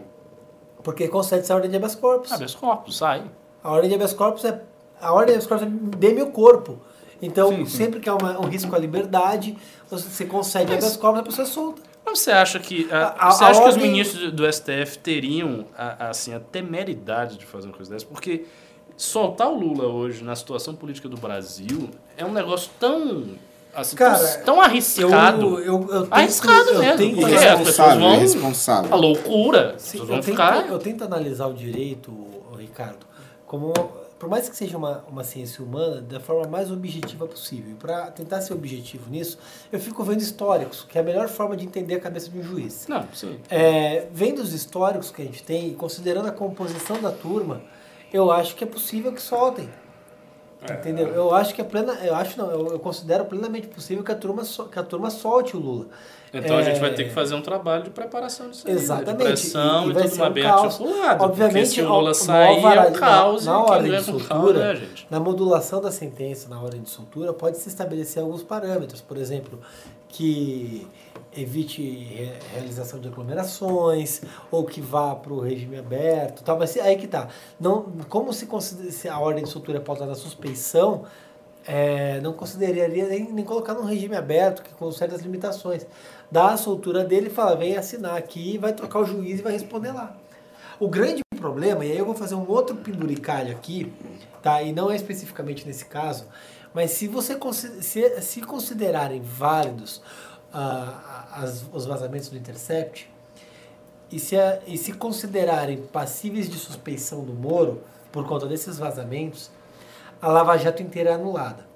Porque concede essa ordem de habeas corpus. Habeas corpus, sai. A ordem de habeas corpus é a ordem de habeas corpus é dê-me o corpo. Então, Sim, sim. sempre que há uma- um risco à liberdade, você, você concede Mas- habeas corpus, a pessoa é solta. Mas você acha que, ah, A- a- você a acha que os ordem- ministros do STF teriam a, assim, a temeridade de fazer uma coisa dessa? Porque soltar o Lula hoje na situação política do Brasil é um negócio tão, assim, Cara, tão, tão arriscado. Eu, eu, eu tento, Arriscado eu mesmo, tento- porque as pessoas Irresponsável, vão... irresponsável. A loucura. As Sim, eu, vão tento, ficar... eu tento analisar o direito, Ricardo, como por mais que seja uma, uma ciência humana, da forma mais objetiva possível. Para tentar ser objetivo nisso, eu fico vendo históricos, que é a melhor forma de entender a cabeça de um juiz. Não, sim. É, vendo os históricos que a gente tem considerando a composição da turma, eu acho que é possível que soltem. Entendeu? Eu acho que é plena, eu acho não, eu, eu considero plenamente possível que a turma so- que a turma solte o Lula. Então a gente É, vai ter que fazer um trabalho de preparação disso aí, né? Exatamente. De pressão E- e e, tudo mais um bem caos. articulado. Obviamente, se o Lula sair, é o caos. na, na ganha de caos soltura, é a gente. na modulação da sentença, na ordem de soltura, pode se estabelecer alguns parâmetros, por exemplo, que evite re- realização de aglomerações ou que vá para o regime aberto, tal, mas aí que tá. Não, como se, se a ordem de soltura é pautada na é, não consideraria nem, nem colocar num regime aberto, que com certas limitações. Dá a soltura dele e fala, vem assinar aqui, vai trocar o juiz e vai responder lá. O grande problema, e aí eu vou fazer um outro penduricalho aqui, tá? E não é especificamente nesse caso, mas se você se, se considerarem válidos ah, as- os vazamentos do Intercept e se, a- e se considerarem passíveis de suspeição do Moro por conta desses vazamentos, a Lava Jato inteira é anulada.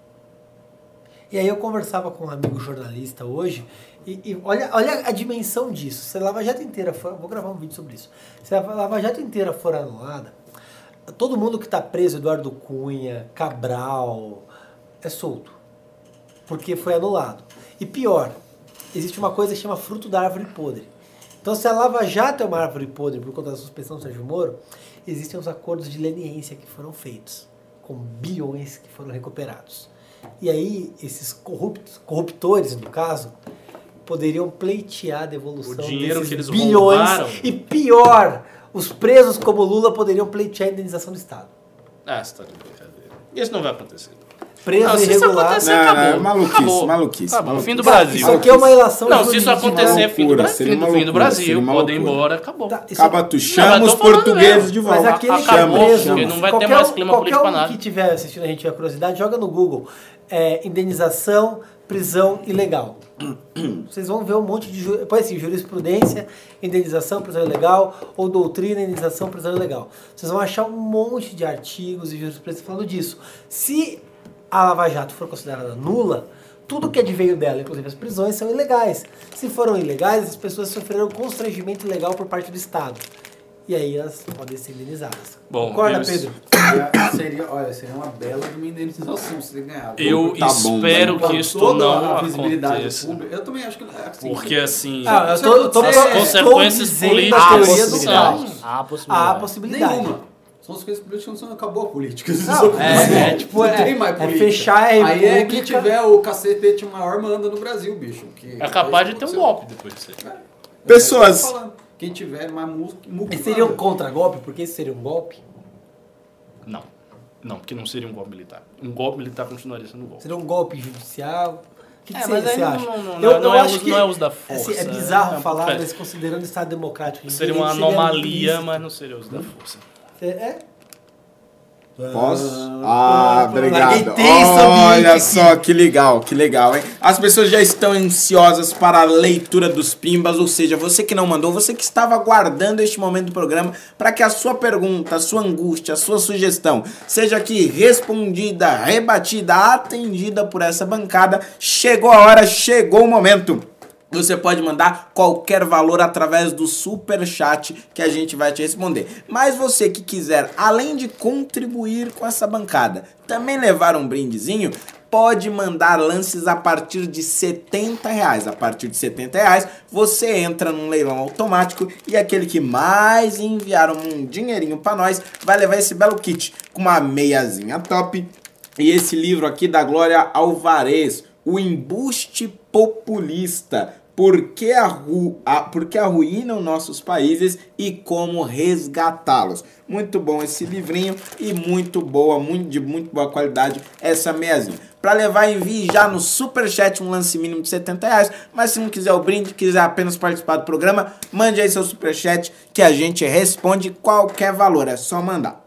E aí eu conversava com um amigo jornalista hoje e, e olha, olha a dimensão disso. Se a Lava Jato inteira for, vou gravar um vídeo sobre isso. Se a Lava Jato inteira for anulada, todo mundo que está preso, Eduardo Cunha, Cabral, é solto. Porque foi anulado. E pior, existe uma coisa que chama fruto da árvore podre. Então, se a Lava Jato é uma árvore podre por conta da suspensão do Sérgio Moro, existem os acordos de leniência que foram feitos, com bilhões que foram recuperados. E aí, esses corruptos, corruptores, no caso, poderiam pleitear a devolução O dinheiro desses que eles bilhões. roubaram. E pior, os presos como Lula poderiam pleitear a indenização do Estado. Ah, você tá de brincadeira. Isso não vai acontecer. Preso Não, se isso irregular. acontecer, Não, acabou. não, maluquice, acabou. maluquice, Acabou. maluquice. Fim do Tá, Brasil. Isso aqui é uma ilação Não, se isso acontecer, é fim do, Brasil, fim do, Brasil. Podem ir embora, acabou. Tá, isso- Acaba, tu chama mas os portugueses mesmo. de Mas volta. aquele que chama, acabou, preso, chama. porque não vai ter qualquer mais um- clima qualquer político pra nada. que estiver assistindo a gente tiver curiosidade, joga no Google é, indenização, prisão ilegal. Vocês vão ver um monte de. ju- assim, jurisprudência, indenização, prisão ilegal, ou doutrina, indenização, prisão ilegal. Vocês vão achar um monte de artigos e jurisprudência falando disso. Se a Lava Jato for considerada nula, tudo que adveio dela, inclusive as prisões, são ilegais. Se foram ilegais, as pessoas sofreram constrangimento ilegal por parte do Estado. e aí elas podem ser indenizadas. Bom, Concorda, eu- Pedro? Seria, seria- olha, seria uma bela de uma indenização se ele ganhar. Eu Tá bom, espero Com que isto toda não aconteça. pública. Eu também acho que é assim. Porque assim, Ah, eu tô, eu tô, As consequências políticas a Há caos. Há a Há possibilidade. possibilidade. Nenhuma. São as coisas políticas não acabou a política. Não, é, é, tipo, não é- tem mais é política. fechar a Aí é república. quem tiver o cacetete maior manda no Brasil, bicho. que- é capaz de ter um golpe depois disso. Pessoas. Eu tô falando. Quem tiver mais muco, muco E seria um contra-golpe? Porque esse seria um golpe? Não. Não, porque não seria um golpe militar. Um golpe militar continuaria sendo um golpe. Seria um golpe judicial? O que, que É, você, você não- acha? não- não- eu, não eu é acho uso- que não é uso da assim, força, é é bizarro um falar, mas considerando o Estado Democrático. Seria uma seria anomalia, mas não seria uso da força. É, é? Posso? Ah, Larguei obrigado. Olha só que legal, que legal, hein? As pessoas já estão ansiosas para a leitura dos pimbas, ou seja, você que não mandou, você que estava aguardando este momento do programa para que a sua pergunta, a sua angústia, a sua sugestão seja aqui respondida, rebatida, atendida por essa bancada. Chegou a hora, chegou o momento. Você pode mandar qualquer valor através do super chat que a gente vai te responder. Mas você que quiser, além de contribuir com essa bancada, também levar um brindezinho, pode mandar lances a partir de 70 reais. A partir de 70 reais, você entra num leilão automático e aquele que mais enviar um dinheirinho para nós vai levar esse belo kit com uma meiazinha top e esse livro aqui da Glória Alvarez, O Embuste Populista. Por que, a, por que arruinam nossos países e como resgatá-los. Muito bom esse livrinho e muito boa, muito, de muito boa qualidade essa meiazinha. Para levar, envie já no Superchat um lance mínimo de 70 reais. Mas se não quiser o brinde, quiser apenas participar do programa, mande aí seu Superchat que a gente responde qualquer valor. É só mandar.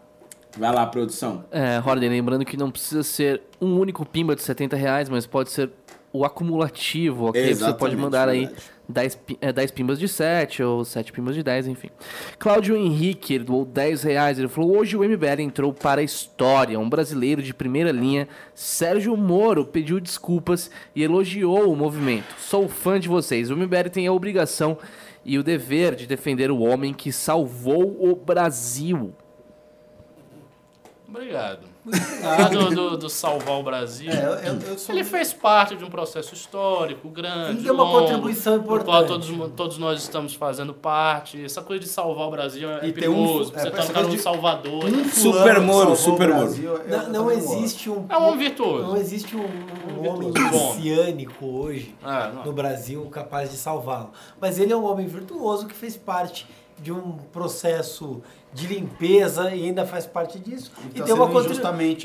Vai lá, produção. É, Horden, lembrando que não precisa ser um único pimba de 70 reais, mas pode ser o acumulativo, ok? Você Exatamente, pode mandar aí verdade. 10, pi- é, 10 pimbas de 7 ou 7 pimbas de 10, enfim. Cláudio Henrique, ele doou 10 reais, ele falou, hoje o MBL entrou para a história, um brasileiro de primeira linha, Sérgio Moro, pediu desculpas e elogiou o movimento. Sou fã de vocês, o MBL tem a obrigação e o dever de defender o homem que salvou o Brasil. Obrigado. Ah, do, do, do salvar o Brasil. É, eu, eu, eu sou Ele fez parte de um processo histórico grande, Ele deu uma longo, contribuição do qual importante. todos, todos nós estamos fazendo parte. Essa coisa de salvar o Brasil é E ter um- perigoso. é, você tá coisa no de- Salvador. um Super fulano Moro, Super Moro. Não, não existe um. É um homem virtuoso. Não existe um, um homem messiânico hoje É, no Brasil capaz de salvá-lo. Mas ele é um homem virtuoso que fez parte de um processo de limpeza e ainda faz parte disso. E E, tá deu uma,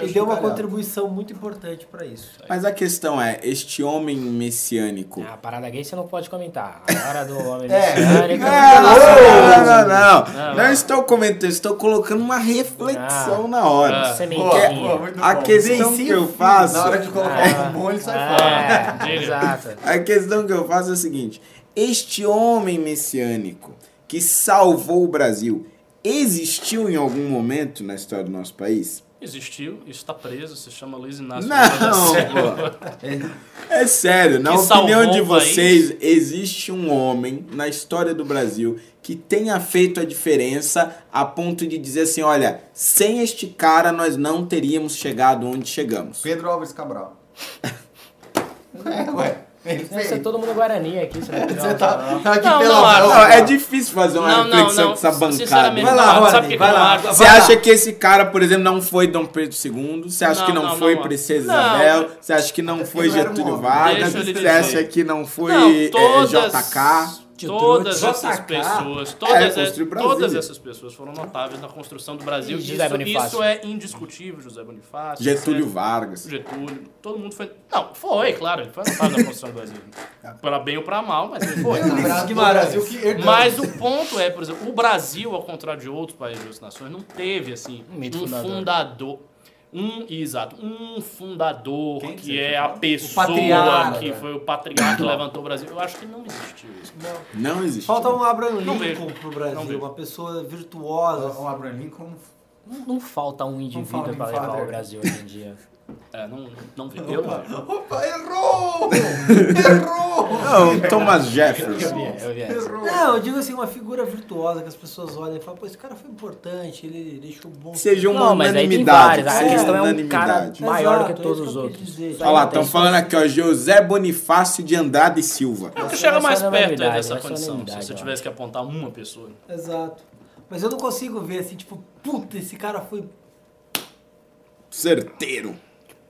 e deu uma contribuição muito importante para isso. Mas a questão é, este homem messiânico. A parada gay você não pode comentar. A hora do homem É. messiânico. Não, não, não, não, não. Não, Não não. estou comentando, estou colocando uma reflexão Ah. na hora. Ah. Boa, Sementinha. boa, muito A bom. questão Sim, que eu faço. Na hora de colocar Ah. o ele sai fora. É, exato. A questão que eu faço é o seguinte: este homem messiânico que salvou o Brasil existiu em algum momento na história do nosso país? Existiu, isso está preso, se chama Luiz Inácio Não, pô. É sério, na Que opinião de vocês, existe um homem na história do Brasil que tenha feito a diferença a ponto de dizer assim: olha, sem este cara nós não teríamos chegado onde chegamos. Pedro Álvares Cabral. É, ué. Fez. ser todo mundo Guarani aqui. Você, Você tá, tá aqui Não, pela não. Não, é difícil fazer uma Não, não, reflexão não. dessa bancada. Sinceramente, Vai lá, não. Rodney, vai lá. acho? Você acha que esse cara, por exemplo, não foi Dom Pedro II? Você acha Não, que não, não, foi não. Princesa Não. Isabel? Você acha que não foi não Getúlio. Vargas? Você acha que não foi Não, eh, todas, JK. essas pessoas, É, todas, es- Brasília. todas essas pessoas foram notáveis na construção do Brasil. E Isso, isso é indiscutível, José Bonifácio. Getúlio. Vargas. Getúlio, todo mundo foi. Não, foi, claro, ele foi notável na construção do Brasil. Para bem ou para mal, mas ele foi. Mas o ponto é, por exemplo, o Brasil, ao contrário de outros países e outras nações, não teve assim Um um fundador. Um, exato, um fundador Quem que é a pessoa que foi o patriarca que levantou o Brasil. Eu acho que não existiu isso. Não existe. Falta um Abraham Não Lincoln pro Não Brasil, uma pessoa virtuosa. O Abraham Lincoln Não, não falta um indivíduo em levar o Brasil hoje em dia. É, não, não vi. Eu não vi. Opa, errou! errou! Não, Thomas Jefferson. Eu vi, eu vi! Não, eu digo assim, uma figura virtuosa que as pessoas olham e falam, pô, esse cara foi importante, ele deixou bom. Que seja uma Não, mas aí tem unanimidade. que A seja questão é um unanimidade. cara maior do Exato, que é todos os que eu outros. Olha lá, estão tem falando aqui, ó, José Bonifácio de Andrade Silva. Tu Essa chega mais a perto aí unanimidade, dessa condição, se unanimidade, eu tivesse que apontar uma pessoa. Exato. Mas eu não consigo ver assim, tipo, puta, esse cara foi. Certeiro.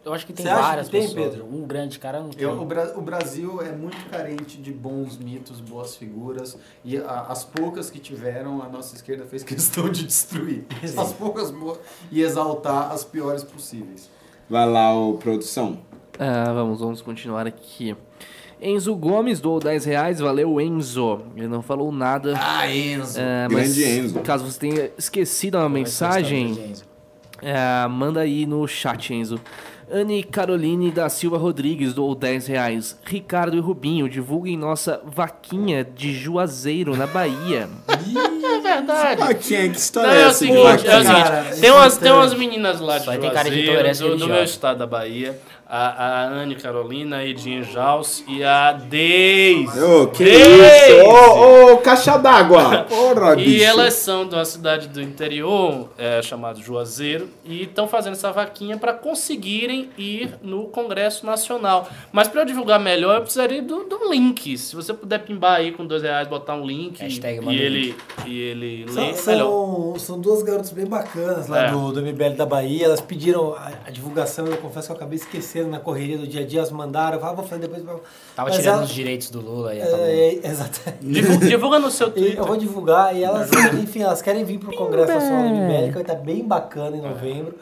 Eu acho que tem Você acha que várias tem, pessoas. Pedro? Um grande cara não tem. Eu- o, Bra- o Brasil é muito carente de bons mitos, boas figuras. E a- as poucas que tiveram, a nossa esquerda fez questão de destruir. As poucas boas. E exaltar as piores possíveis. Vai lá, ô produção. Ah, vamos, vamos continuar aqui. Enzo Gomes doou 10 reais, valeu Enzo. Ele não falou nada. Ah, Enzo! Ah, mas Grande Enzo. caso você tenha esquecido uma mensagem, ah, manda aí no chat, Enzo. Anne Caroline da Silva Rodrigues doou 10 reais. Ricardo e Rubinho, divulguem nossa vaquinha de Juazeiro, na Bahia. É verdade. Vaquinha, que história Não, é é o essa? de seguinte, é o vaquinha? seguinte, Cara, tem, umas, tem é- umas meninas lá de Só tem cara de Juazeiro, do, do meu estado da Bahia, a, a Anne Carolina, a Edinha Jaus e a Deise. Ô, que Deise! isso? Ô, ô, caixa d'água. Porra, E bicho. elas são de uma cidade do interior, é, chamada Juazeiro, e estão fazendo essa vaquinha para conseguirem ir no Congresso Nacional. Mas para eu divulgar melhor, eu precisaria do, do link. Se você puder pimbar aí com dois reais, botar um link Hashtag e, manda ele, e ele lê, São, melhor. são, são duas garotas bem bacanas lá É. do, do MBL da Bahia. Elas pediram a, a divulgação, eu confesso que eu acabei esquecendo na correria do dia a dia. Elas mandaram, ah, vou fazer depois. Tava Mas tirando ela- os direitos do Lula e acabou. É, exato. Divulga, divulga no seu Twitter. eu vou divulgar e elas, enfim, elas querem vir pro Congresso Nacional MBL, que vai estar bem bacana em novembro.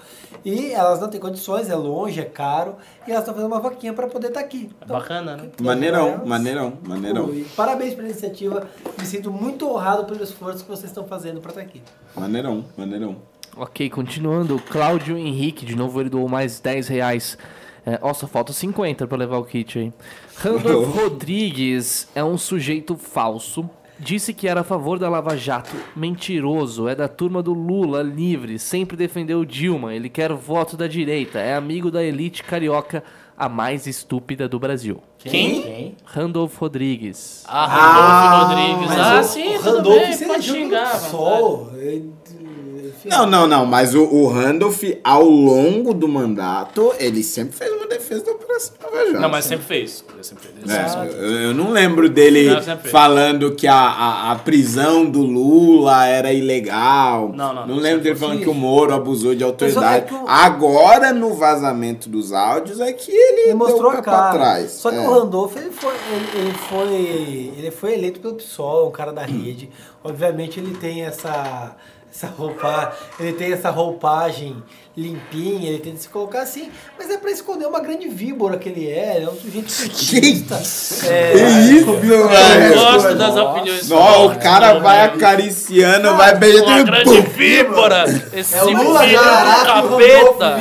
E elas não têm condições, é longe, é caro, e elas estão fazendo uma vaquinha para poder estar aqui. Então, Bacana, né? Maneirão, maneirão, maneirão. Ui, Parabéns pela iniciativa. Me sinto muito honrado pelo esforço que vocês estão fazendo para estar aqui. Maneirão, maneirão. Ok, continuando. Cláudio Henrique, de novo ele doou mais 10 reais. É, ó, só falta 50 pra levar o kit aí. Randolph Rodrigues é um sujeito falso. Disse que era a favor da Lava Jato. Mentiroso. É da turma do Lula livre. Sempre defendeu Dilma. Ele quer voto da direita. É amigo da elite carioca, a mais estúpida do Brasil. Quem? Quem? Randolph Rodrigues. Ah, Randolph Ah, Rodrigues. Ah, o- sim, o tudo Randolph bem, se pode xingar. Sol. ele- Não, não, não, mas o, o Randolph, ao longo do mandato, ele sempre fez uma defesa da Operação Lava Jato. Não, mas sempre fez. Ele sempre fez. Ele É, sempre eu, eu não lembro dele Não, falando que a, a, a prisão do Lula era ilegal. Não, não, Não não, lembro dele falando que o Moro abusou de autoridade. que Agora, no vazamento dos áudios, é que ele, Ele mostrou deu a cara. trás. Só que É. o Randolph, ele foi, ele, ele foi, ele foi eleito pelo PSOL, um cara da rede. Obviamente ele tem essa, essa roupa, ele tem essa roupagem limpinha, ele tenta se colocar assim, mas é pra esconder uma grande víbora que ele é, ele é um sujeito petista. É, Que isso, Eu velho? gosto das opiniões. Não, o cara né, vai acariciando, vai beijando. Uma grande pum! víbora! Esse É o Lula o capeta!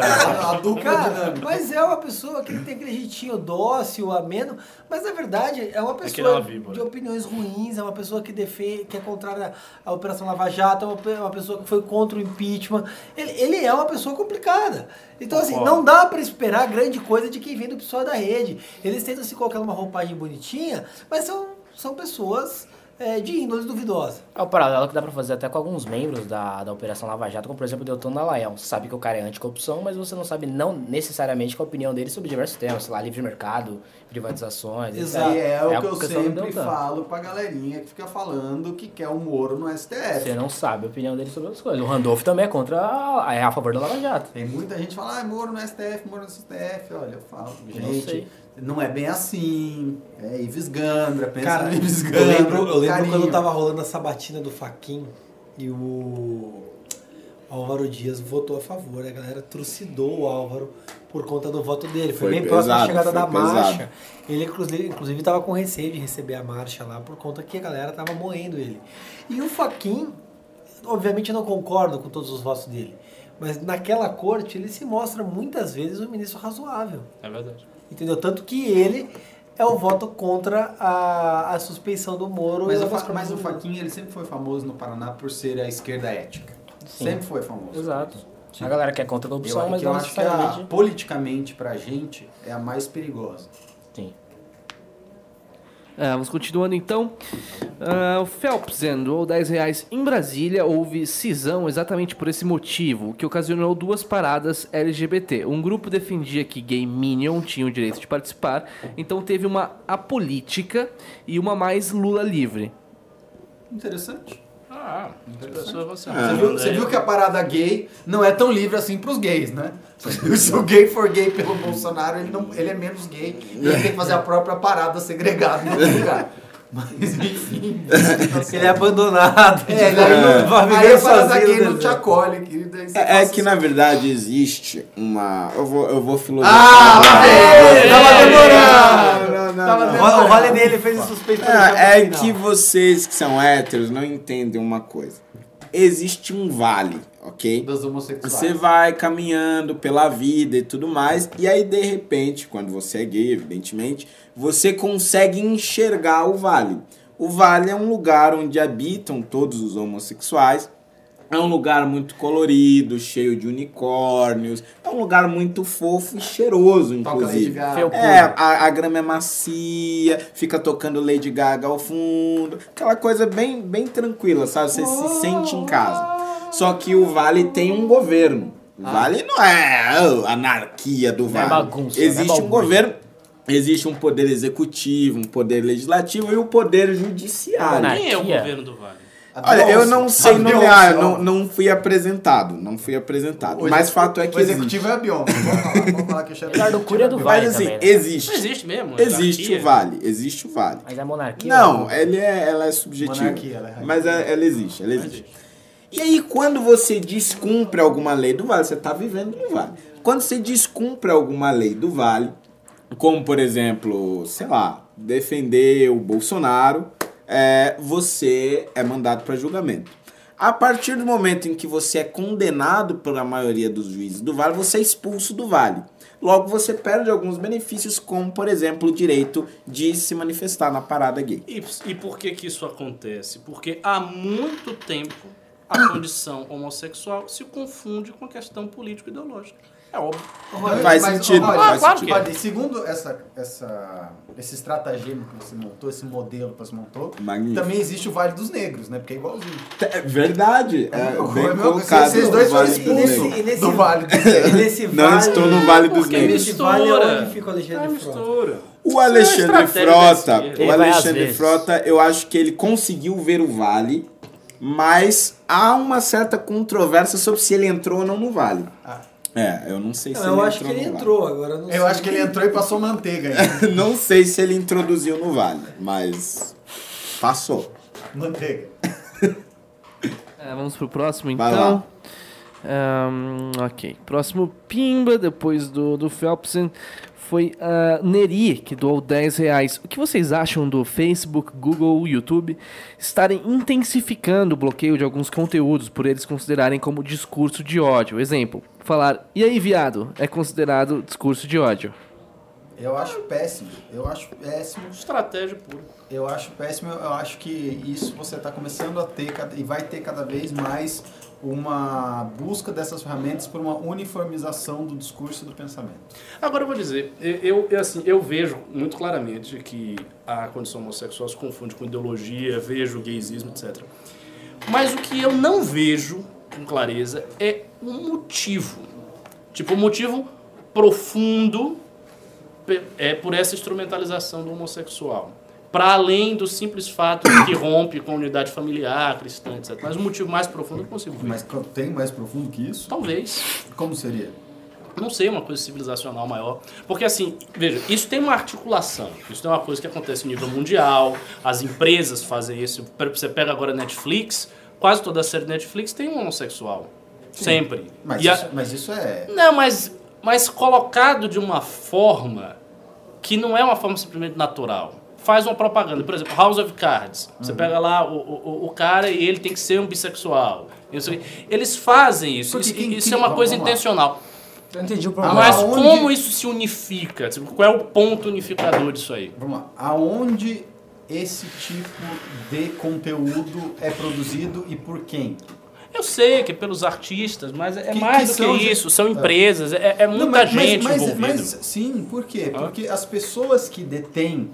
A, a dupla Cara, mas é uma pessoa que tem aquele jeitinho dócil, ameno, mas na verdade é uma Aquele é pessoa de opiniões ruins, é uma pessoa que defende, que é contrária à Operação Lava Jato, é uma, uma pessoa que foi contra o impeachment. Ele, ele é uma pessoa complicada. Então, assim, não dá pra esperar grande coisa de quem vem do pessoal da rede. Eles tentam se colocar numa roupagem bonitinha, mas são, são pessoas é, de índole duvidosa. É o paralelo que dá pra fazer até com alguns membros da, da Operação Lava Jato, como por exemplo o Deltan Dallagnol. Você sabe que o cara é anticorrupção, mas você não sabe não necessariamente qual a opinião dele sobre diversos temas, sei lá, livre mercado, privatizações, Exato. E é, o a que eu sempre falo pra galerinha que fica falando que quer o Moro no STF. Você não sabe a opinião dele sobre as coisas. O Randolph também é contra, a- é a favor da Lava Jato. Tem muita gente que fala, ah, Moro no STF, Moro no STF. Olha, eu falo, Não gente, sei. Não é bem assim. É Ives Gandra, pensa Cara, no Ives eu Gandra. lembro, eu lembro carinho. quando tava rolando a sabatina do Faquin e o Álvaro Dias votou a favor. A galera trucidou o Álvaro por conta do voto dele. Foi, Foi bem próximo da pesado, chegada da pesado. marcha. Ele, inclusive, inclusive, tava com receio de receber a marcha lá por conta que a galera tava moendo ele. E o Faquin, obviamente, eu não concordo com todos os votos dele. Mas naquela corte ele se mostra muitas vezes um ministro razoável. É verdade. Entendeu? Tanto que ele é o voto contra a, a suspeição do Moro. Mas e o, Fa- mas o Faquinha, ele sempre foi famoso no Paraná por ser a esquerda ética. Sim. Sempre foi famoso. Exato. A galera que é contra a Eu, corrupção, mas eu acho que a, politicamente pra gente é a mais perigosa. Sim. Ah, vamos continuando então. O Phelps doou 10 reais. Em Brasília houve cisão exatamente por esse motivo, o que ocasionou duas paradas LGBT. Um grupo defendia que gay minion tinha o direito de participar, então teve uma apolítica e uma mais Lula livre. Interessante. Ah, você. Você, viu, você viu que a parada gay não é tão livre assim pros gays, né? Se o gay for gay pelo Bolsonaro, ele, não, ele é menos gay e ele tem que fazer a própria parada segregada em outro lugar. Mas enfim. Ele é abandonado. É, tipo, daí não- vai aí a parada gay no não te acolhe, querido. É, é que na verdade existe uma. Eu vou, eu vou filosofar. Ah, lá É, vem! Tava Não, demorando! Não, não, Tava não. O Ro- O Vale dele fez o suspeito É, é que vocês que são héteros não entendem uma coisa. Existe um vale, ok? Dos homossexuais. Você vai caminhando pela vida e tudo mais, e aí de repente, quando você é gay, evidentemente, você consegue enxergar o vale. O vale é um lugar onde habitam todos os homossexuais. É um lugar muito colorido, cheio de unicórnios. É um lugar muito fofo e cheiroso, Toca Lady inclusive. Gaga. É, a, a grama é macia, fica tocando Lady Gaga ao fundo. Aquela coisa bem, bem tranquila, sabe? Você se sente em casa. Só que o Vale tem um governo. O Vale não é oh, anarquia do Não é Vale. bagunça, não é Existe um balbúrdia. governo, existe um poder executivo, um poder legislativo e o poder judiciário. Quem é o governo do Vale? Olha, eu não sei nomear, não, não fui apresentado, não fui apresentado. O Mas fato é que O executivo existe. é a Beyoncé. Vamos falar, vamos falar que o chefe Cury é do Mas Vale assim, também, né? existe. Não existe mesmo? Existe o vale, existe o vale. Mas é monarquia? Não, ele é, ela é subjetiva. Monarquia, ela é rainha. mas é- ela existe, ela existe. E aí, quando você descumpre alguma lei do vale, você está vivendo no vale. Quando você descumpre alguma lei do vale, como por exemplo, sei lá, defender o Bolsonaro, é, você é mandado para julgamento. A partir do momento em que você é condenado pela maioria dos juízes do vale, você é expulso do vale. Logo, você perde alguns benefícios, como por exemplo o direito de se manifestar na parada gay. E, e por que que isso acontece? Porque há muito tempo a condição homossexual se confunde com a questão político-ideológica. É óbvio. Faz sentido, olha, faz claro sentido. que é. segundo essa, essa, esse estratagema que você montou, esse modelo que você montou, Magnífico. também existe o Vale dos Negros, né? Porque é igualzinho. É verdade, é bem Meu, colocado. Vocês dois foram expulsos. E do Vale dos Negros. Não estou no Vale dos Porque Negros. Nesse vale é onde fica o É Alexandre Frota. mistura. O é Alexandre Frota, o Alexandre. Frota, eu acho que ele conseguiu ver o Vale, mas há uma certa controvérsia sobre se ele entrou ou não no Vale. Ah. É, eu não sei se Não, ele eu acho que entrou ele entrou, agora eu não sei. Eu acho que ele entrou e passou manteiga. Vale. não sei se ele introduziu no Vale, mas passou. manteiga. É, vamos pro próximo Vai então. lá. Ahn, ok. Próximo Pimba, depois do, do Phelpsen, foi a Neri, que doou 10 reais. O que vocês acham do Facebook, Google, YouTube estarem intensificando o bloqueio de alguns conteúdos por eles considerarem como discurso de ódio? Exemplo, falar, e aí viado, é considerado discurso de ódio. Eu acho péssimo. Eu acho péssimo. Estratégia pura. Eu acho péssimo. Eu acho que isso você está começando a ter e vai ter cada vez mais uma busca dessas ferramentas por uma uniformização do discurso e do pensamento. Agora eu vou dizer, eu, eu, assim, eu vejo muito claramente que a condição homossexual se confunde com ideologia, vejo gaysismo, etc. Mas o que eu não vejo com clareza é um motivo. Tipo, um motivo profundo é por essa instrumentalização do homossexual. Para além do simples fato de que rompe com a unidade familiar, cristã, etc. Mas um motivo mais profundo eu não consigo ver. Mas tem mais profundo que isso? Talvez Como seria? não sei, uma coisa civilizacional maior. Porque assim, veja, isso tem uma articulação. Isso tem uma coisa que acontece a nível mundial. As empresas fazem isso. Você pega agora a Netflix, quase toda a série Netflix tem um homossexual. Sempre. Mas, E a- isso, mas isso é. Não, mas, mas colocado de uma forma que não é uma forma simplesmente natural. Faz uma propaganda. Por exemplo, House of Cards. Você Uhum. pega lá o, o, o cara e ele tem que ser um bissexual. Eles fazem isso. Porque Isso, quem- isso quem- é uma coisa intencional. Eu entendi o Ah, problema. Mas aonde- como isso se unifica? Tipo, Qual é o ponto unificador disso aí? Vamos lá. Aonde esse tipo de conteúdo é produzido e por quem? Eu sei que é pelos artistas, mas é Que- mais que do são que isso. São empresas, é, é muita Não, mas- gente mas, mas, envolvida. mas, sim, por quê? Porque as pessoas que detêm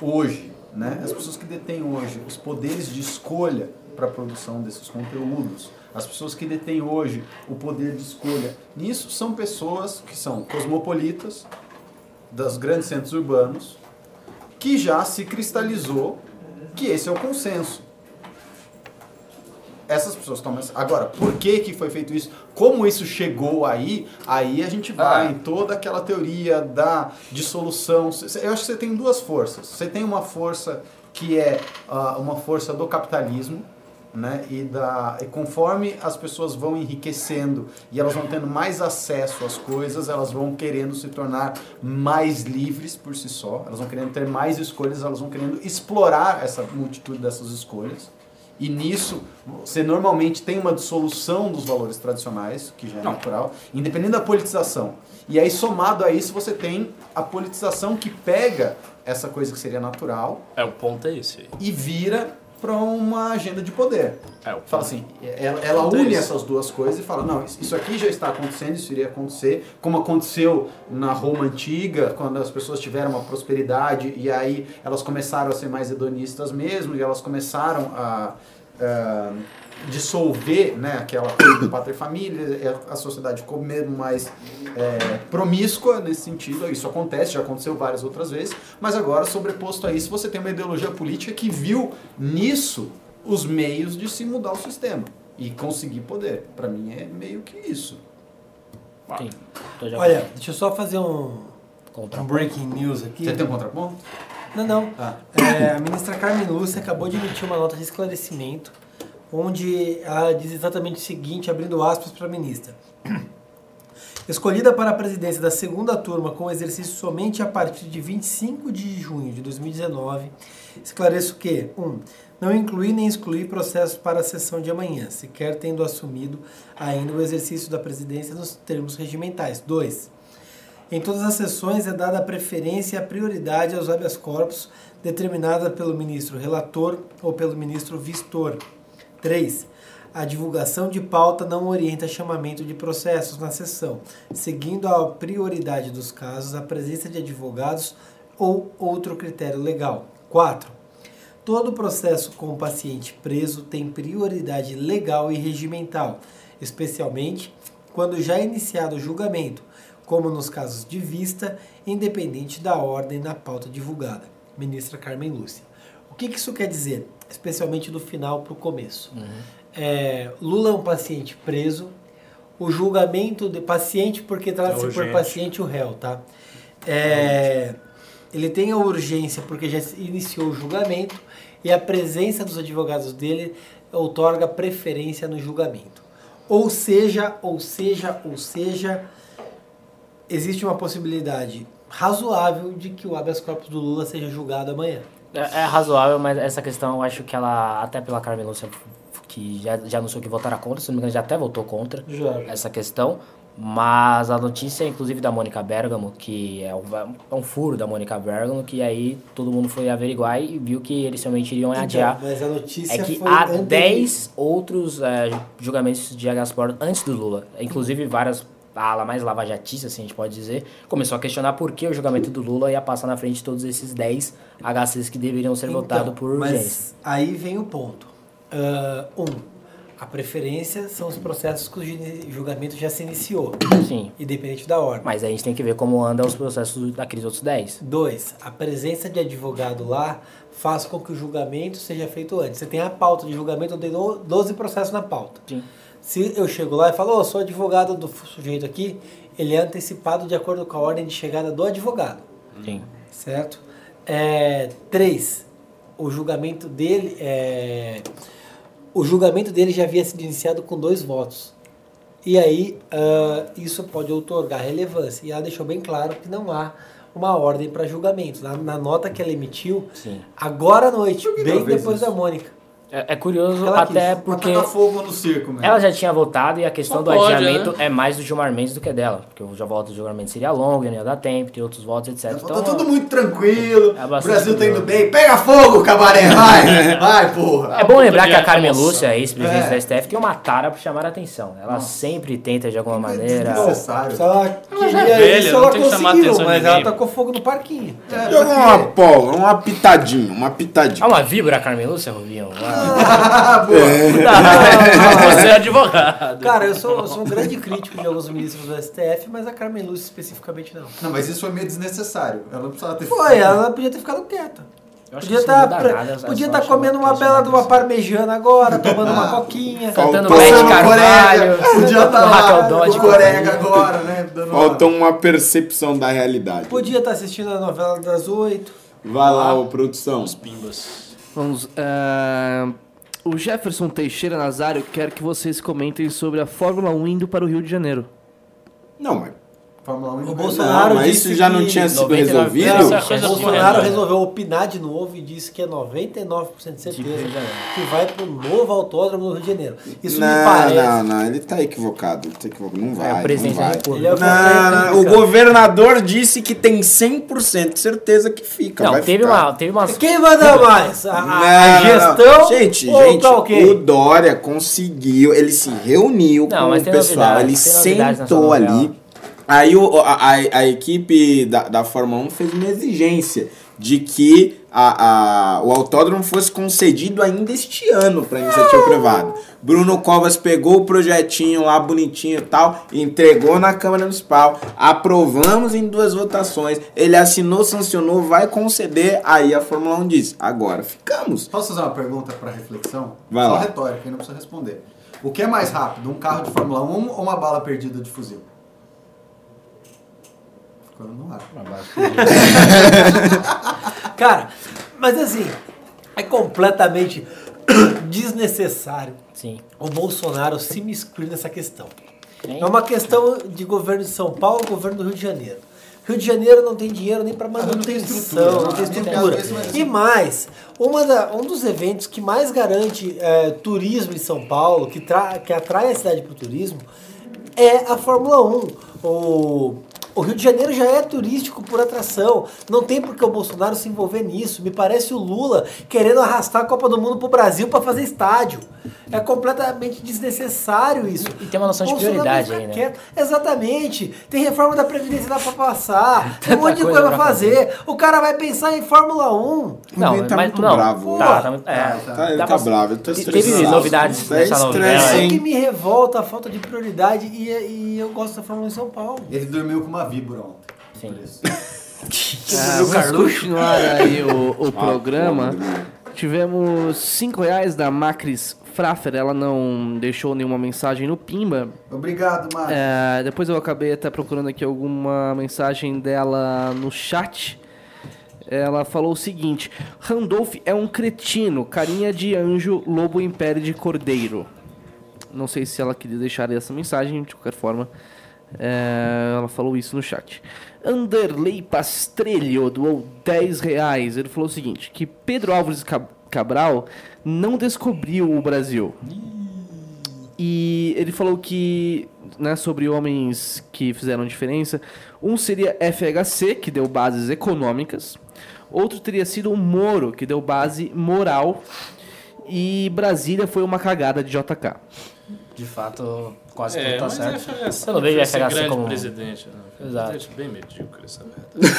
hoje, né? As pessoas que detêm hoje os poderes de escolha para a produção desses conteúdos, as pessoas que detêm hoje o poder de escolha nisso são pessoas que são cosmopolitas dos grandes centros urbanos, que já se cristalizou que esse é o consenso essas pessoas tomam essa... Agora, por que que foi feito isso? Como isso chegou aí? Aí a gente vai Ah. em toda aquela teoria da dissolução. Eu acho que você tem duas forças. Você tem uma força que é ah, uma força do capitalismo, né? E, da, e conforme as pessoas vão enriquecendo e elas vão tendo mais acesso às coisas, elas vão querendo se tornar mais livres por si só, elas vão querendo ter mais escolhas, elas vão querendo explorar essa multitude dessas escolhas. E nisso, você normalmente tem uma dissolução dos valores tradicionais, que já é natural, independente da politização. E aí, somado a isso, você tem a politização que pega essa coisa que seria natural É, o ponto é esse aí. e vira para uma agenda de poder. É, o Fala assim, ela, ela é une essas duas coisas e fala, não, isso aqui já está acontecendo, isso iria acontecer, como aconteceu na Roma antiga, quando as pessoas tiveram uma prosperidade e aí elas começaram a ser mais hedonistas mesmo, e elas começaram a, dissolver né, aquela coisa do pátria e família, e a, sociedade ficou mesmo mais é, promíscua nesse sentido, isso acontece, já aconteceu várias outras vezes, mas agora, sobreposto a isso, você tem uma ideologia política que viu nisso os meios de se mudar o sistema e conseguir poder. Para mim é meio que isso. Sim. Tô já Olha, deixa eu só fazer um, um breaking news aqui. Você tem um contraponto? Não, não. Ah. É, a ministra Carmen Lúcia acabou de emitir uma nota de esclarecimento, onde ela diz exatamente o seguinte, abrindo aspas para a ministra. Escolhida para a presidência da segunda turma com exercício somente a partir de 25 de junho de 2019, esclareço que 1. Um, não incluir nem excluir processos para a sessão de amanhã, sequer tendo assumido ainda o exercício da presidência nos termos regimentais. 2. Em todas as sessões é dada a preferência e a prioridade aos habeas corpus determinada pelo ministro relator ou pelo ministro vistor. 3. A divulgação de pauta não orienta chamamento de processos na sessão, seguindo a prioridade dos casos, a presença de advogados ou outro critério legal. 4. Todo processo com o paciente preso tem prioridade legal e regimental, especialmente quando já iniciado o julgamento, como nos casos de vista, independente da ordem na pauta divulgada. Ministra Carmen Lúcia. O que que isso quer dizer? Especialmente do final para o começo. É, Lula é um paciente preso, o julgamento de paciente, porque trata-se por urgente. paciente o réu, tá? É, ele tem a urgência porque já iniciou o julgamento e a presença dos advogados dele outorga preferência no julgamento. Ou seja, ou seja, ou seja, existe uma possibilidade razoável de que o habeas corpus do Lula seja julgado amanhã. É, é razoável, mas essa questão eu acho que ela, até pela Carmen Lúcia, que já, já anunciou que votará contra, se não me engano, já até votou contra Já. essa questão. Mas a notícia, inclusive, da Mônica Bergamo, que é um, é um furo da Mônica Bergamo, que aí todo mundo foi averiguar e viu que eles realmente iriam adiar. Então, mas a notícia É que há anterior. 10 outros é, julgamentos de habeas corpus antes do Lula. Inclusive, várias a ala mais lavajatista, assim a gente pode dizer, começou a questionar por que o julgamento do Lula ia passar na frente de todos esses 10 HCs que deveriam ser votados por urgência. Então, Mas aí vem o ponto. Ah, um, a preferência são os processos cujo julgamento já se iniciou, Sim. independente da ordem. Mas aí a gente tem que ver como andam os processos daqueles outros 10. Dois, a presença de advogado lá faz com que o julgamento seja feito antes. Você tem a pauta de julgamento, tenho 12 processos na pauta. Sim. Se eu chego lá e falo, "Ô, sou advogado do sujeito aqui, ele é antecipado de acordo com a ordem de chegada do advogado, Sim. certo? É, três, o julgamento dele é, o julgamento dele já havia sido iniciado com dois votos. E aí, ah, isso pode outorgar relevância. E ela deixou bem claro que não há uma ordem para julgamento. Na, na nota que ela emitiu, Sim. agora à noite, bem depois isso? da Mônica. É, é curioso Ela até quis. porque Tacar fogo no circo, mesmo. ela já tinha votado e a questão Só do pode, adiamento né? é mais do Gilmar Mendes do que dela. Porque o voto do Gilmar Mendes seria longo, não ia dar tempo, tem outros votos, etc. Tá Então, tudo muito tranquilo. É o Brasil tá indo bem. Pega fogo, cabaré, vai! vai, porra! É bom lembrar que a Carmen. Lúcia, ex-presidente É. da STF, tem uma tara pra chamar a atenção. Ela sempre tenta, de alguma maneira. Desnecessário. Se ela Ela já é queria velha, isso, não ela tem que chamar a conseguiu, mas ela tacou fogo no parquinho. É, Joga uma pólvora, uma pitadinha, uma pitadinha. Ah, uma víbora, a Carmen Lúcia, Rubião? Ah, boa. Você é advogado. Cara, eu sou, eu sou um grande crítico de alguns ministros do STF, mas a Carmen Lúcia especificamente não. Não, mas isso foi meio desnecessário. Ela não precisava ter Foi, ela podia ter ficado quieta. Podia não estar é podia tá comendo uma bela de uma parmejana agora, tomando uma coquinha. Cantando Passando Carvalho. Podia estar Raquel lá Dodge, com Corega agora, né? Uma- Faltou uma percepção da realidade. Podia estar assistindo a novela das oito. Vai lá, ô produção. Pimbas. Vamos. ah, o Jefferson Teixeira Nazário quer que vocês comentem sobre a Fórmula 1 indo para o Rio de Janeiro. Não, mas. Fórmula 1 O em Bolsonaro Não, mas disse isso já não tinha sido 99 resolvido? É Não, O do Bolsonaro resolveu opinar de novo e disse que é 99% de certeza que vai pro novo autódromo no Rio de Janeiro. Isso me não, parece. não, não, ele tá equivocado. Ele tá equivocado. Não vai. É, o presidente não vai. Ele é o Não, não, o governador disse que tem 100% de certeza que fica. Não, vai teve, ficar. uma, teve umas. Quem manda mais? A, a- a Não, não, gestão? não. Gente, ou gente, tá ok? o Dória conseguiu, ele se reuniu Não, com o pessoal, ele sentou novela. ali. Aí o- a, a, equipe da, da Fórmula 1 fez uma exigência de que a, a, o autódromo fosse concedido ainda este ano para iniciativa privada. Bruno Covas pegou o projetinho lá bonitinho e tal, entregou na Câmara Municipal, aprovamos em duas votações, ele assinou, sancionou, vai conceder, aí a Fórmula 1 diz, agora ficamos. Posso fazer uma pergunta para reflexão? Vai Só lá. retórica, não precisa responder. O que é mais rápido, um carro de Fórmula 1 ou uma bala perdida de fuzil? Ficou no ar. Cara, mas assim, é completamente desnecessário Sim. o Bolsonaro se miscuir nessa questão. Sim. É uma questão de governo de São Paulo, governo do Rio de Janeiro. Rio de Janeiro não tem dinheiro nem para não tem manutenção, estrutura, não tem estrutura. E mais, uma da- um dos eventos que mais garante é, turismo em São Paulo, que, tra- que atrai a cidade para o turismo, é a Fórmula 1. O, o Rio de Janeiro já é turístico por atração. Não tem por que o Bolsonaro se envolver nisso. Me parece o Lula querendo arrastar a Copa do Mundo pro Brasil para fazer estádio. É completamente desnecessário isso. E tem uma noção de Bolsonaro prioridade aí, né? quieto. Exatamente. Tem reforma da Previdência lá pra passar. Tem um monte de coisa coisa pra pra fazer. O cara vai pensar em Fórmula 1. Não, Ele tá mas muito não. bravo Tá, tá, é, Tá, ele dá tá pra- bravo, ele tá estressado. Teve novidades Tá nessa estresse, novela. É hein? que me revolta a falta de prioridade e, e eu gosto da Fórmula 1 em São Paulo. Ele dormiu com uma víbora ontem. Sim. Por isso. Ah, vamos continuar aí o, o programa. porra, Tivemos 5 reais da Macris Fraffer, ela não deixou nenhuma mensagem no Pimba. Obrigado, Márcio. É, depois eu acabei até procurando aqui alguma mensagem dela no chat. Ela falou o seguinte: Randolph é um cretino, carinha de anjo, lobo em pele de cordeiro. Não sei se ela queria deixar essa mensagem, de qualquer forma. É, ela falou isso no chat. Anderley Pastrelho doou 10 reais. Ele falou o seguinte: que Pedro Álvares Cab- Cabral não descobriu o Brasil. E ele falou que, né, sobre homens que fizeram diferença, um seria FHC, que deu bases econômicas, outro teria sido o Moro, que deu base moral, e Brasília foi uma cagada de JK. De fato, quase É, tudo tá mas certo. FHC Eu não vejo vai ser FHC como- presidente. Não. Exato. Presidente bem medíocre, essa merda.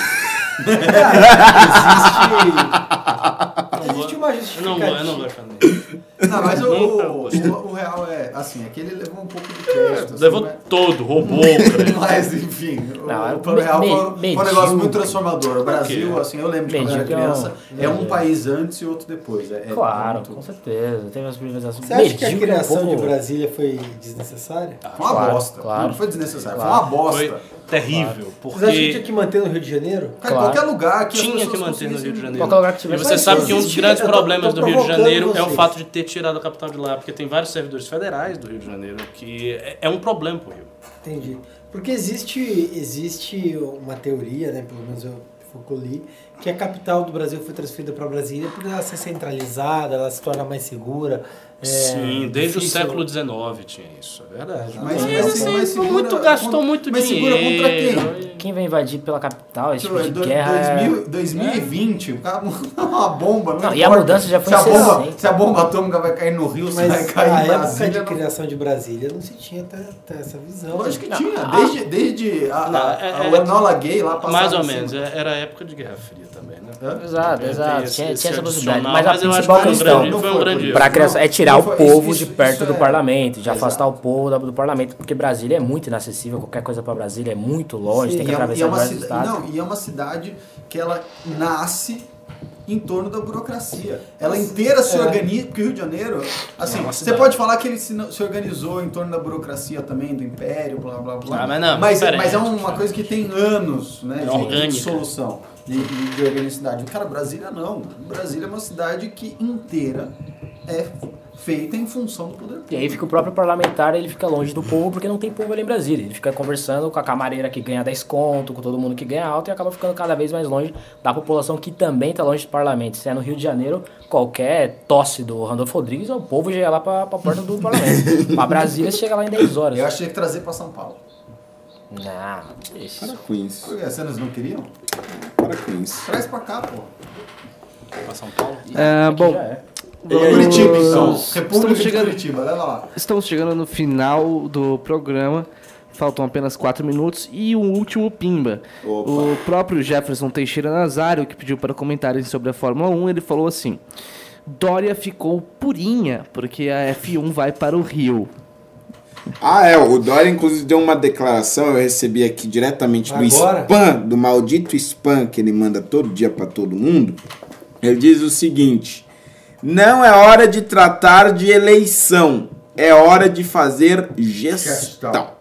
Existe uma Eu não, justificativa. eu não gosto. Não, mas o, Nunca o, o- o real é assim, é que ele levou um pouco de crédito. assim, Levou né? todo, roubou. Mas, enfim, Não, é o plano me- real me- foi, foi um negócio muito transformador. O Brasil, assim, eu lembro de quando eu era Medíocre é um- criança, é um país antes e outro depois. É, é Claro, muito- com certeza. Teve as privatizações. Você acha que a criação um pouco- de Brasília foi desnecessária? Foi uma Claro, bosta. claro. Não foi desnecessário, Claro. foi uma bosta. Foi terrível. Vocês acham que tinha Porque que manter no Rio de Janeiro? Cara, Claro. em qualquer lugar que tinha que manter no Rio de Janeiro. Qualquer lugar que E tivesse. você Mas sabe que um dos grandes tô- problemas tô do Rio de Janeiro é o vocês. fato de ter tirado a capital de lá, porque tem vários servidores federais do Rio de Janeiro, que é, é um problema pro Rio. Entendi. Porque existe, existe uma teoria, né? Pelo menos eu eu li, que a capital do Brasil foi transferida para Brasília por ela ser centralizada, ela se torna mais segura. é Sim, desde o difícil- século XIX tinha isso, é verdade. Mas, Mas, mas, assim, mas segura muito, gastou contra- muito mas segura contra dinheiro. quem? Quem vai invadir pela capital, esse Tipo, tipo de do- guerra é- 2000 2020, o cara mandou uma bomba. Não, Não, e a mudança já foi se a, bomba, 60. se a bomba atômica vai cair no Rio, se vai Mas cair a em época de não- criação de Brasília não se tinha até, até essa visão. Lógico que Não, tinha. a- Desde, desde a, Não, a, é- a é- Lenola Gay lá passava Mais ou em menos, cima. é- era a época de Guerra Fria né? Hã? Exato, exato. esse- tinha, esse tinha essa possibilidade. Mas a mas acho principal questão um Não grande criança é tirar Não, o povo isso- de isso perto do é- parlamento, de afastar Exato. o povo da- do parlamento, porque Brasília é muito inacessível, qualquer coisa para Brasília é muito longe, Sim, tem que E é, atravessar é uma vários cida- estados. não, e é uma cidade que ela nasce em torno da burocracia. Ela inteira se É. organiza, porque o Rio de Janeiro, assim, É você cidade. pode falar que ele se, se organizou em torno da burocracia também, do império, blá blá blá. Ah, mas não, mas, diferente, mas é uma coisa que tem anos né, É de- de, solução, de, de, de organicidade. Cara, Brasília não. Brasília é uma cidade que inteira é feita em função do poder público. E aí fica o próprio parlamentar, ele fica longe do povo porque não tem povo ali em Brasília. Ele fica conversando com a camareira que ganha 10 conto, com todo mundo que ganha alto e acaba ficando cada vez mais longe da população que também está longe do parlamento. Se é no Rio de Janeiro, qualquer tosse do Randolfo Rodrigues, o povo já ia lá pra, pra porta do parlamento. pra Brasília, chega lá em 10 horas. Eu achei que trazer pra São Paulo. Não. Para com isso. Por quê? Vocês não queriam? Para com isso. Traz pra cá, pô. Pra São Paulo. É, Aqui bom, já é. Curitiba, então. Estamos República de chegando- Curitiba, leva lá. estamos chegando no final do programa. Faltam apenas 4 minutos e o último pimba. Opa. O próprio Jefferson Teixeira Nazário, que pediu para comentarem sobre a Fórmula 1, ele falou assim: Dória ficou purinha porque a F1 vai para o Rio. Ah, é. O Dória, inclusive, deu uma declaração. Eu recebi aqui diretamente do Agora? spam, do maldito spam que ele manda todo dia pra todo mundo. Ele diz o seguinte: Não é hora de tratar de eleição. É hora de fazer gestão.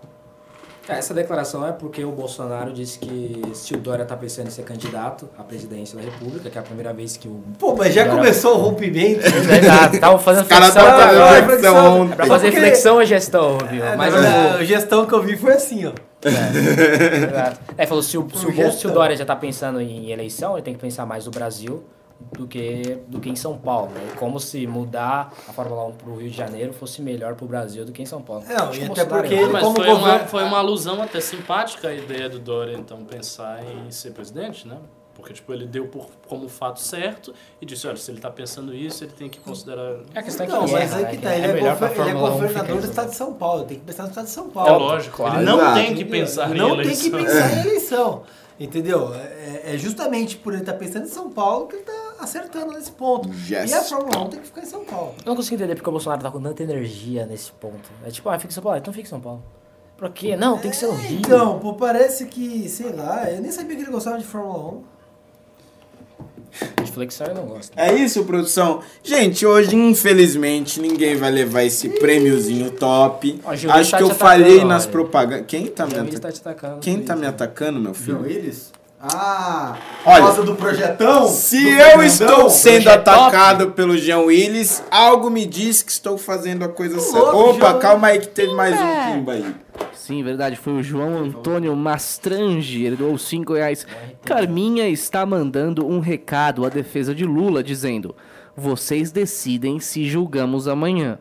É, Essa declaração é porque o Bolsonaro disse que se o Dória tá pensando em ser candidato à presidência da República, que é a primeira vez que o. Pô, mas já Agora- começou o rompimento. Exato, estavam fazendo flexão. estavam agora. fazendo flexão É ontem. É pra fazer porque- flexão ou gestão, viu? É, Mas mas o- a gestão que eu vi foi assim, ó. Exato. É, falou, se o, se, o, se o. Dória já tá pensando em eleição, ele tem que pensar mais no Brasil do que, do que em São Paulo. Né? Como se mudar a Fórmula 1 pro Rio de Janeiro fosse melhor pro Brasil do que em São Paulo. Não, e que o até porque ele- Mas como foi uma, governo- foi uma alusão até simpática a ideia do Dória, então, pensar em ser presidente, né? Porque, tipo, ele deu por, como fato certo e disse, olha, se ele tá pensando isso, ele tem que considerar... É a questão é que Não, ele mas erra, aí né? que Que tá. Ele é, gover- ele é Fórmula 1 ficar governador do estado de São Paulo. Tem que pensar no estado de São É Paulo. lógico, claro. ele não Exato. tem que pensar em não eleição. tem que pensar em eleição. Entendeu? É, é justamente por ele estar pensando em São Paulo que ele está acertando nesse ponto. Yes. E a Fórmula 1 tem que ficar em São Paulo. Eu não consigo entender porque o Bolsonaro tá com tanta energia nesse ponto. É tipo, ah, fica em São Paulo, então fica em São Paulo. Pra quê? Não, tem que ser no Rio. Então, pô, parece que, sei lá, eu nem sabia que ele gostava de Fórmula 1. De flexão eu não gosto. É isso, produção? Gente, hoje, infelizmente, ninguém vai levar esse prêmiozinho top. Ó, Acho tá que eu falhei atacando, nas propagandas. Quem tá me Ele atacando? tá te atacando. Quem tá me atacando, meu João filho? Willis? Ah, Olha, por causa do projetão? Se Do eu Fernandão? estou sendo atacado pelo Jean Willis, algo me diz que estou fazendo a coisa certa. Opa, Jean calma aí que teve mais um pimba aí. Sim, verdade, foi o João Antônio Mastrange, ele doou 5 reais. Carminha está mandando um recado à defesa de Lula, dizendo: Vocês decidem se julgamos amanhã.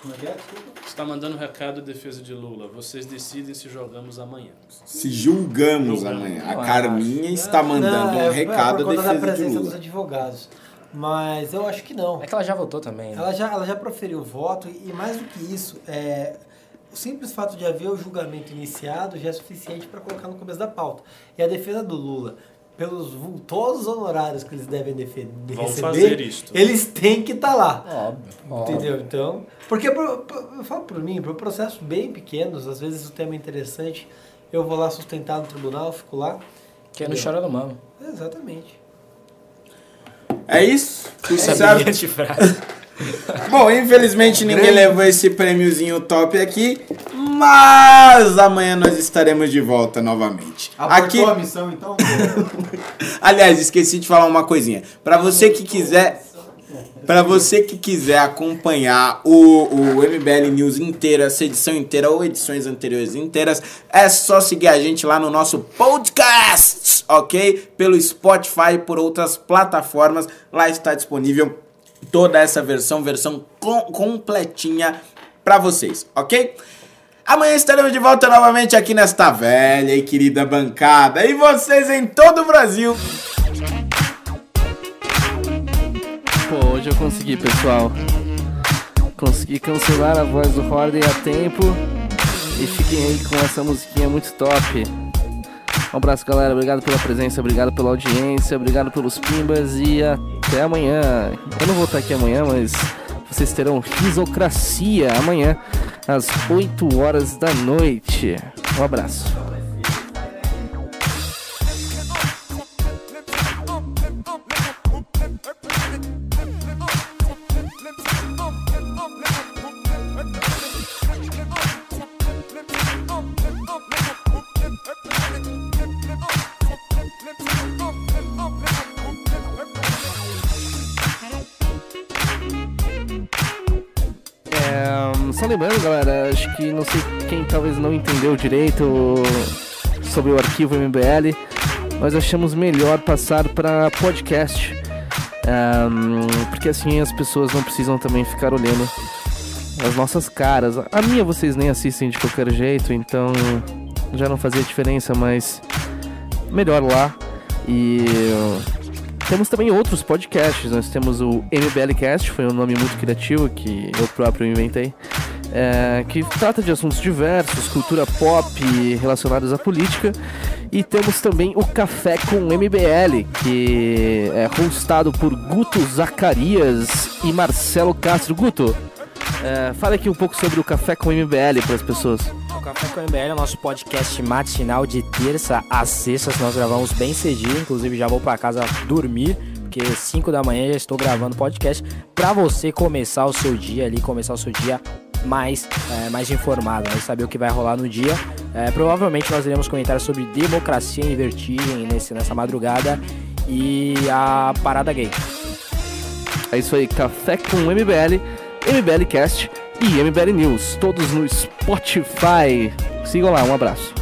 Como é que é? Desculpa. Você tá mandando um recado em defesa de Lula. Vocês decidem se jogamos amanhã. Se julgamos Julgamos. amanhã. A Carminha está mandando Não, é- um recado é por à conta da defesa de presença dos Lula. advogados. Mas eu acho que não. É que ela já votou também. né? Ela já, ela já proferiu o voto e, mais do que isso, é, o simples fato de haver o julgamento iniciado já é suficiente para colocar no começo da pauta. E a defesa do Lula, pelos vultosos honorários que eles devem defe- Vão receber, fazer isto. eles têm que estar lá. Óbvio. óbvio. Entendeu? Então, porque pro- pro- eu falo por mim, para processos bem pequenos, às vezes o tema é interessante, eu vou lá sustentar no tribunal, fico lá. Que não chora no mano. Exatamente. É isso? Tudo Essa certo? Bom, infelizmente ninguém levou esse prêmiozinho top aqui, mas amanhã nós estaremos de volta novamente. Aqui, Abortou a missão, então? aliás, esqueci de falar uma coisinha. Pra você que quiser, Para você que quiser acompanhar o, o MBL News inteiro, essa edição inteira ou edições anteriores inteiras, é só seguir a gente lá no nosso podcast, ok? Pelo Spotify e por outras plataformas. Lá está disponível toda essa versão, versão com, completinha para vocês, ok? Amanhã estaremos de volta novamente aqui nesta velha e querida bancada. E vocês em todo o Brasil. Pô, hoje eu consegui, pessoal. Consegui cancelar a voz do Horden a tempo. E fiquem aí com essa musiquinha muito top. Um abraço, galera. Obrigado pela presença, obrigado pela audiência, obrigado pelos pimbas e até amanhã. Eu não vou estar aqui amanhã, mas vocês terão risocracia amanhã às 8 horas da noite. Um abraço. Lembrando, galera, acho que não sei quem talvez não entendeu direito sobre o arquivo MBL, nós achamos melhor passar para podcast, é, porque assim as pessoas não precisam também ficar olhando as nossas caras. A minha vocês nem assistem de qualquer jeito, então já não fazia diferença, mas melhor lá. E temos também outros podcasts. Nós temos o MBLcast, foi um nome muito criativo que eu próprio inventei. É, que trata de assuntos diversos, cultura pop relacionados à política. E temos também o Café com MBL, que é hostado por Guto Zacarias e Marcelo Castro. Guto, é, fala aqui um pouco sobre o Café com MBL para as pessoas. O Café com MBL é o nosso podcast matinal de terça a sexta. Nós gravamos bem cedinho, inclusive já vou para casa dormir, porque 5 da manhã já estou gravando podcast para você começar o seu dia ali, começar o seu dia mais, é, mais informado, né? saber o que vai rolar no dia. É, provavelmente nós iremos comentar sobre democracia em vertigem nesse, nessa madrugada e a parada gay. É isso aí, Café com MBL, MBL Cast e MBL News, todos no Spotify. Sigam lá, um abraço.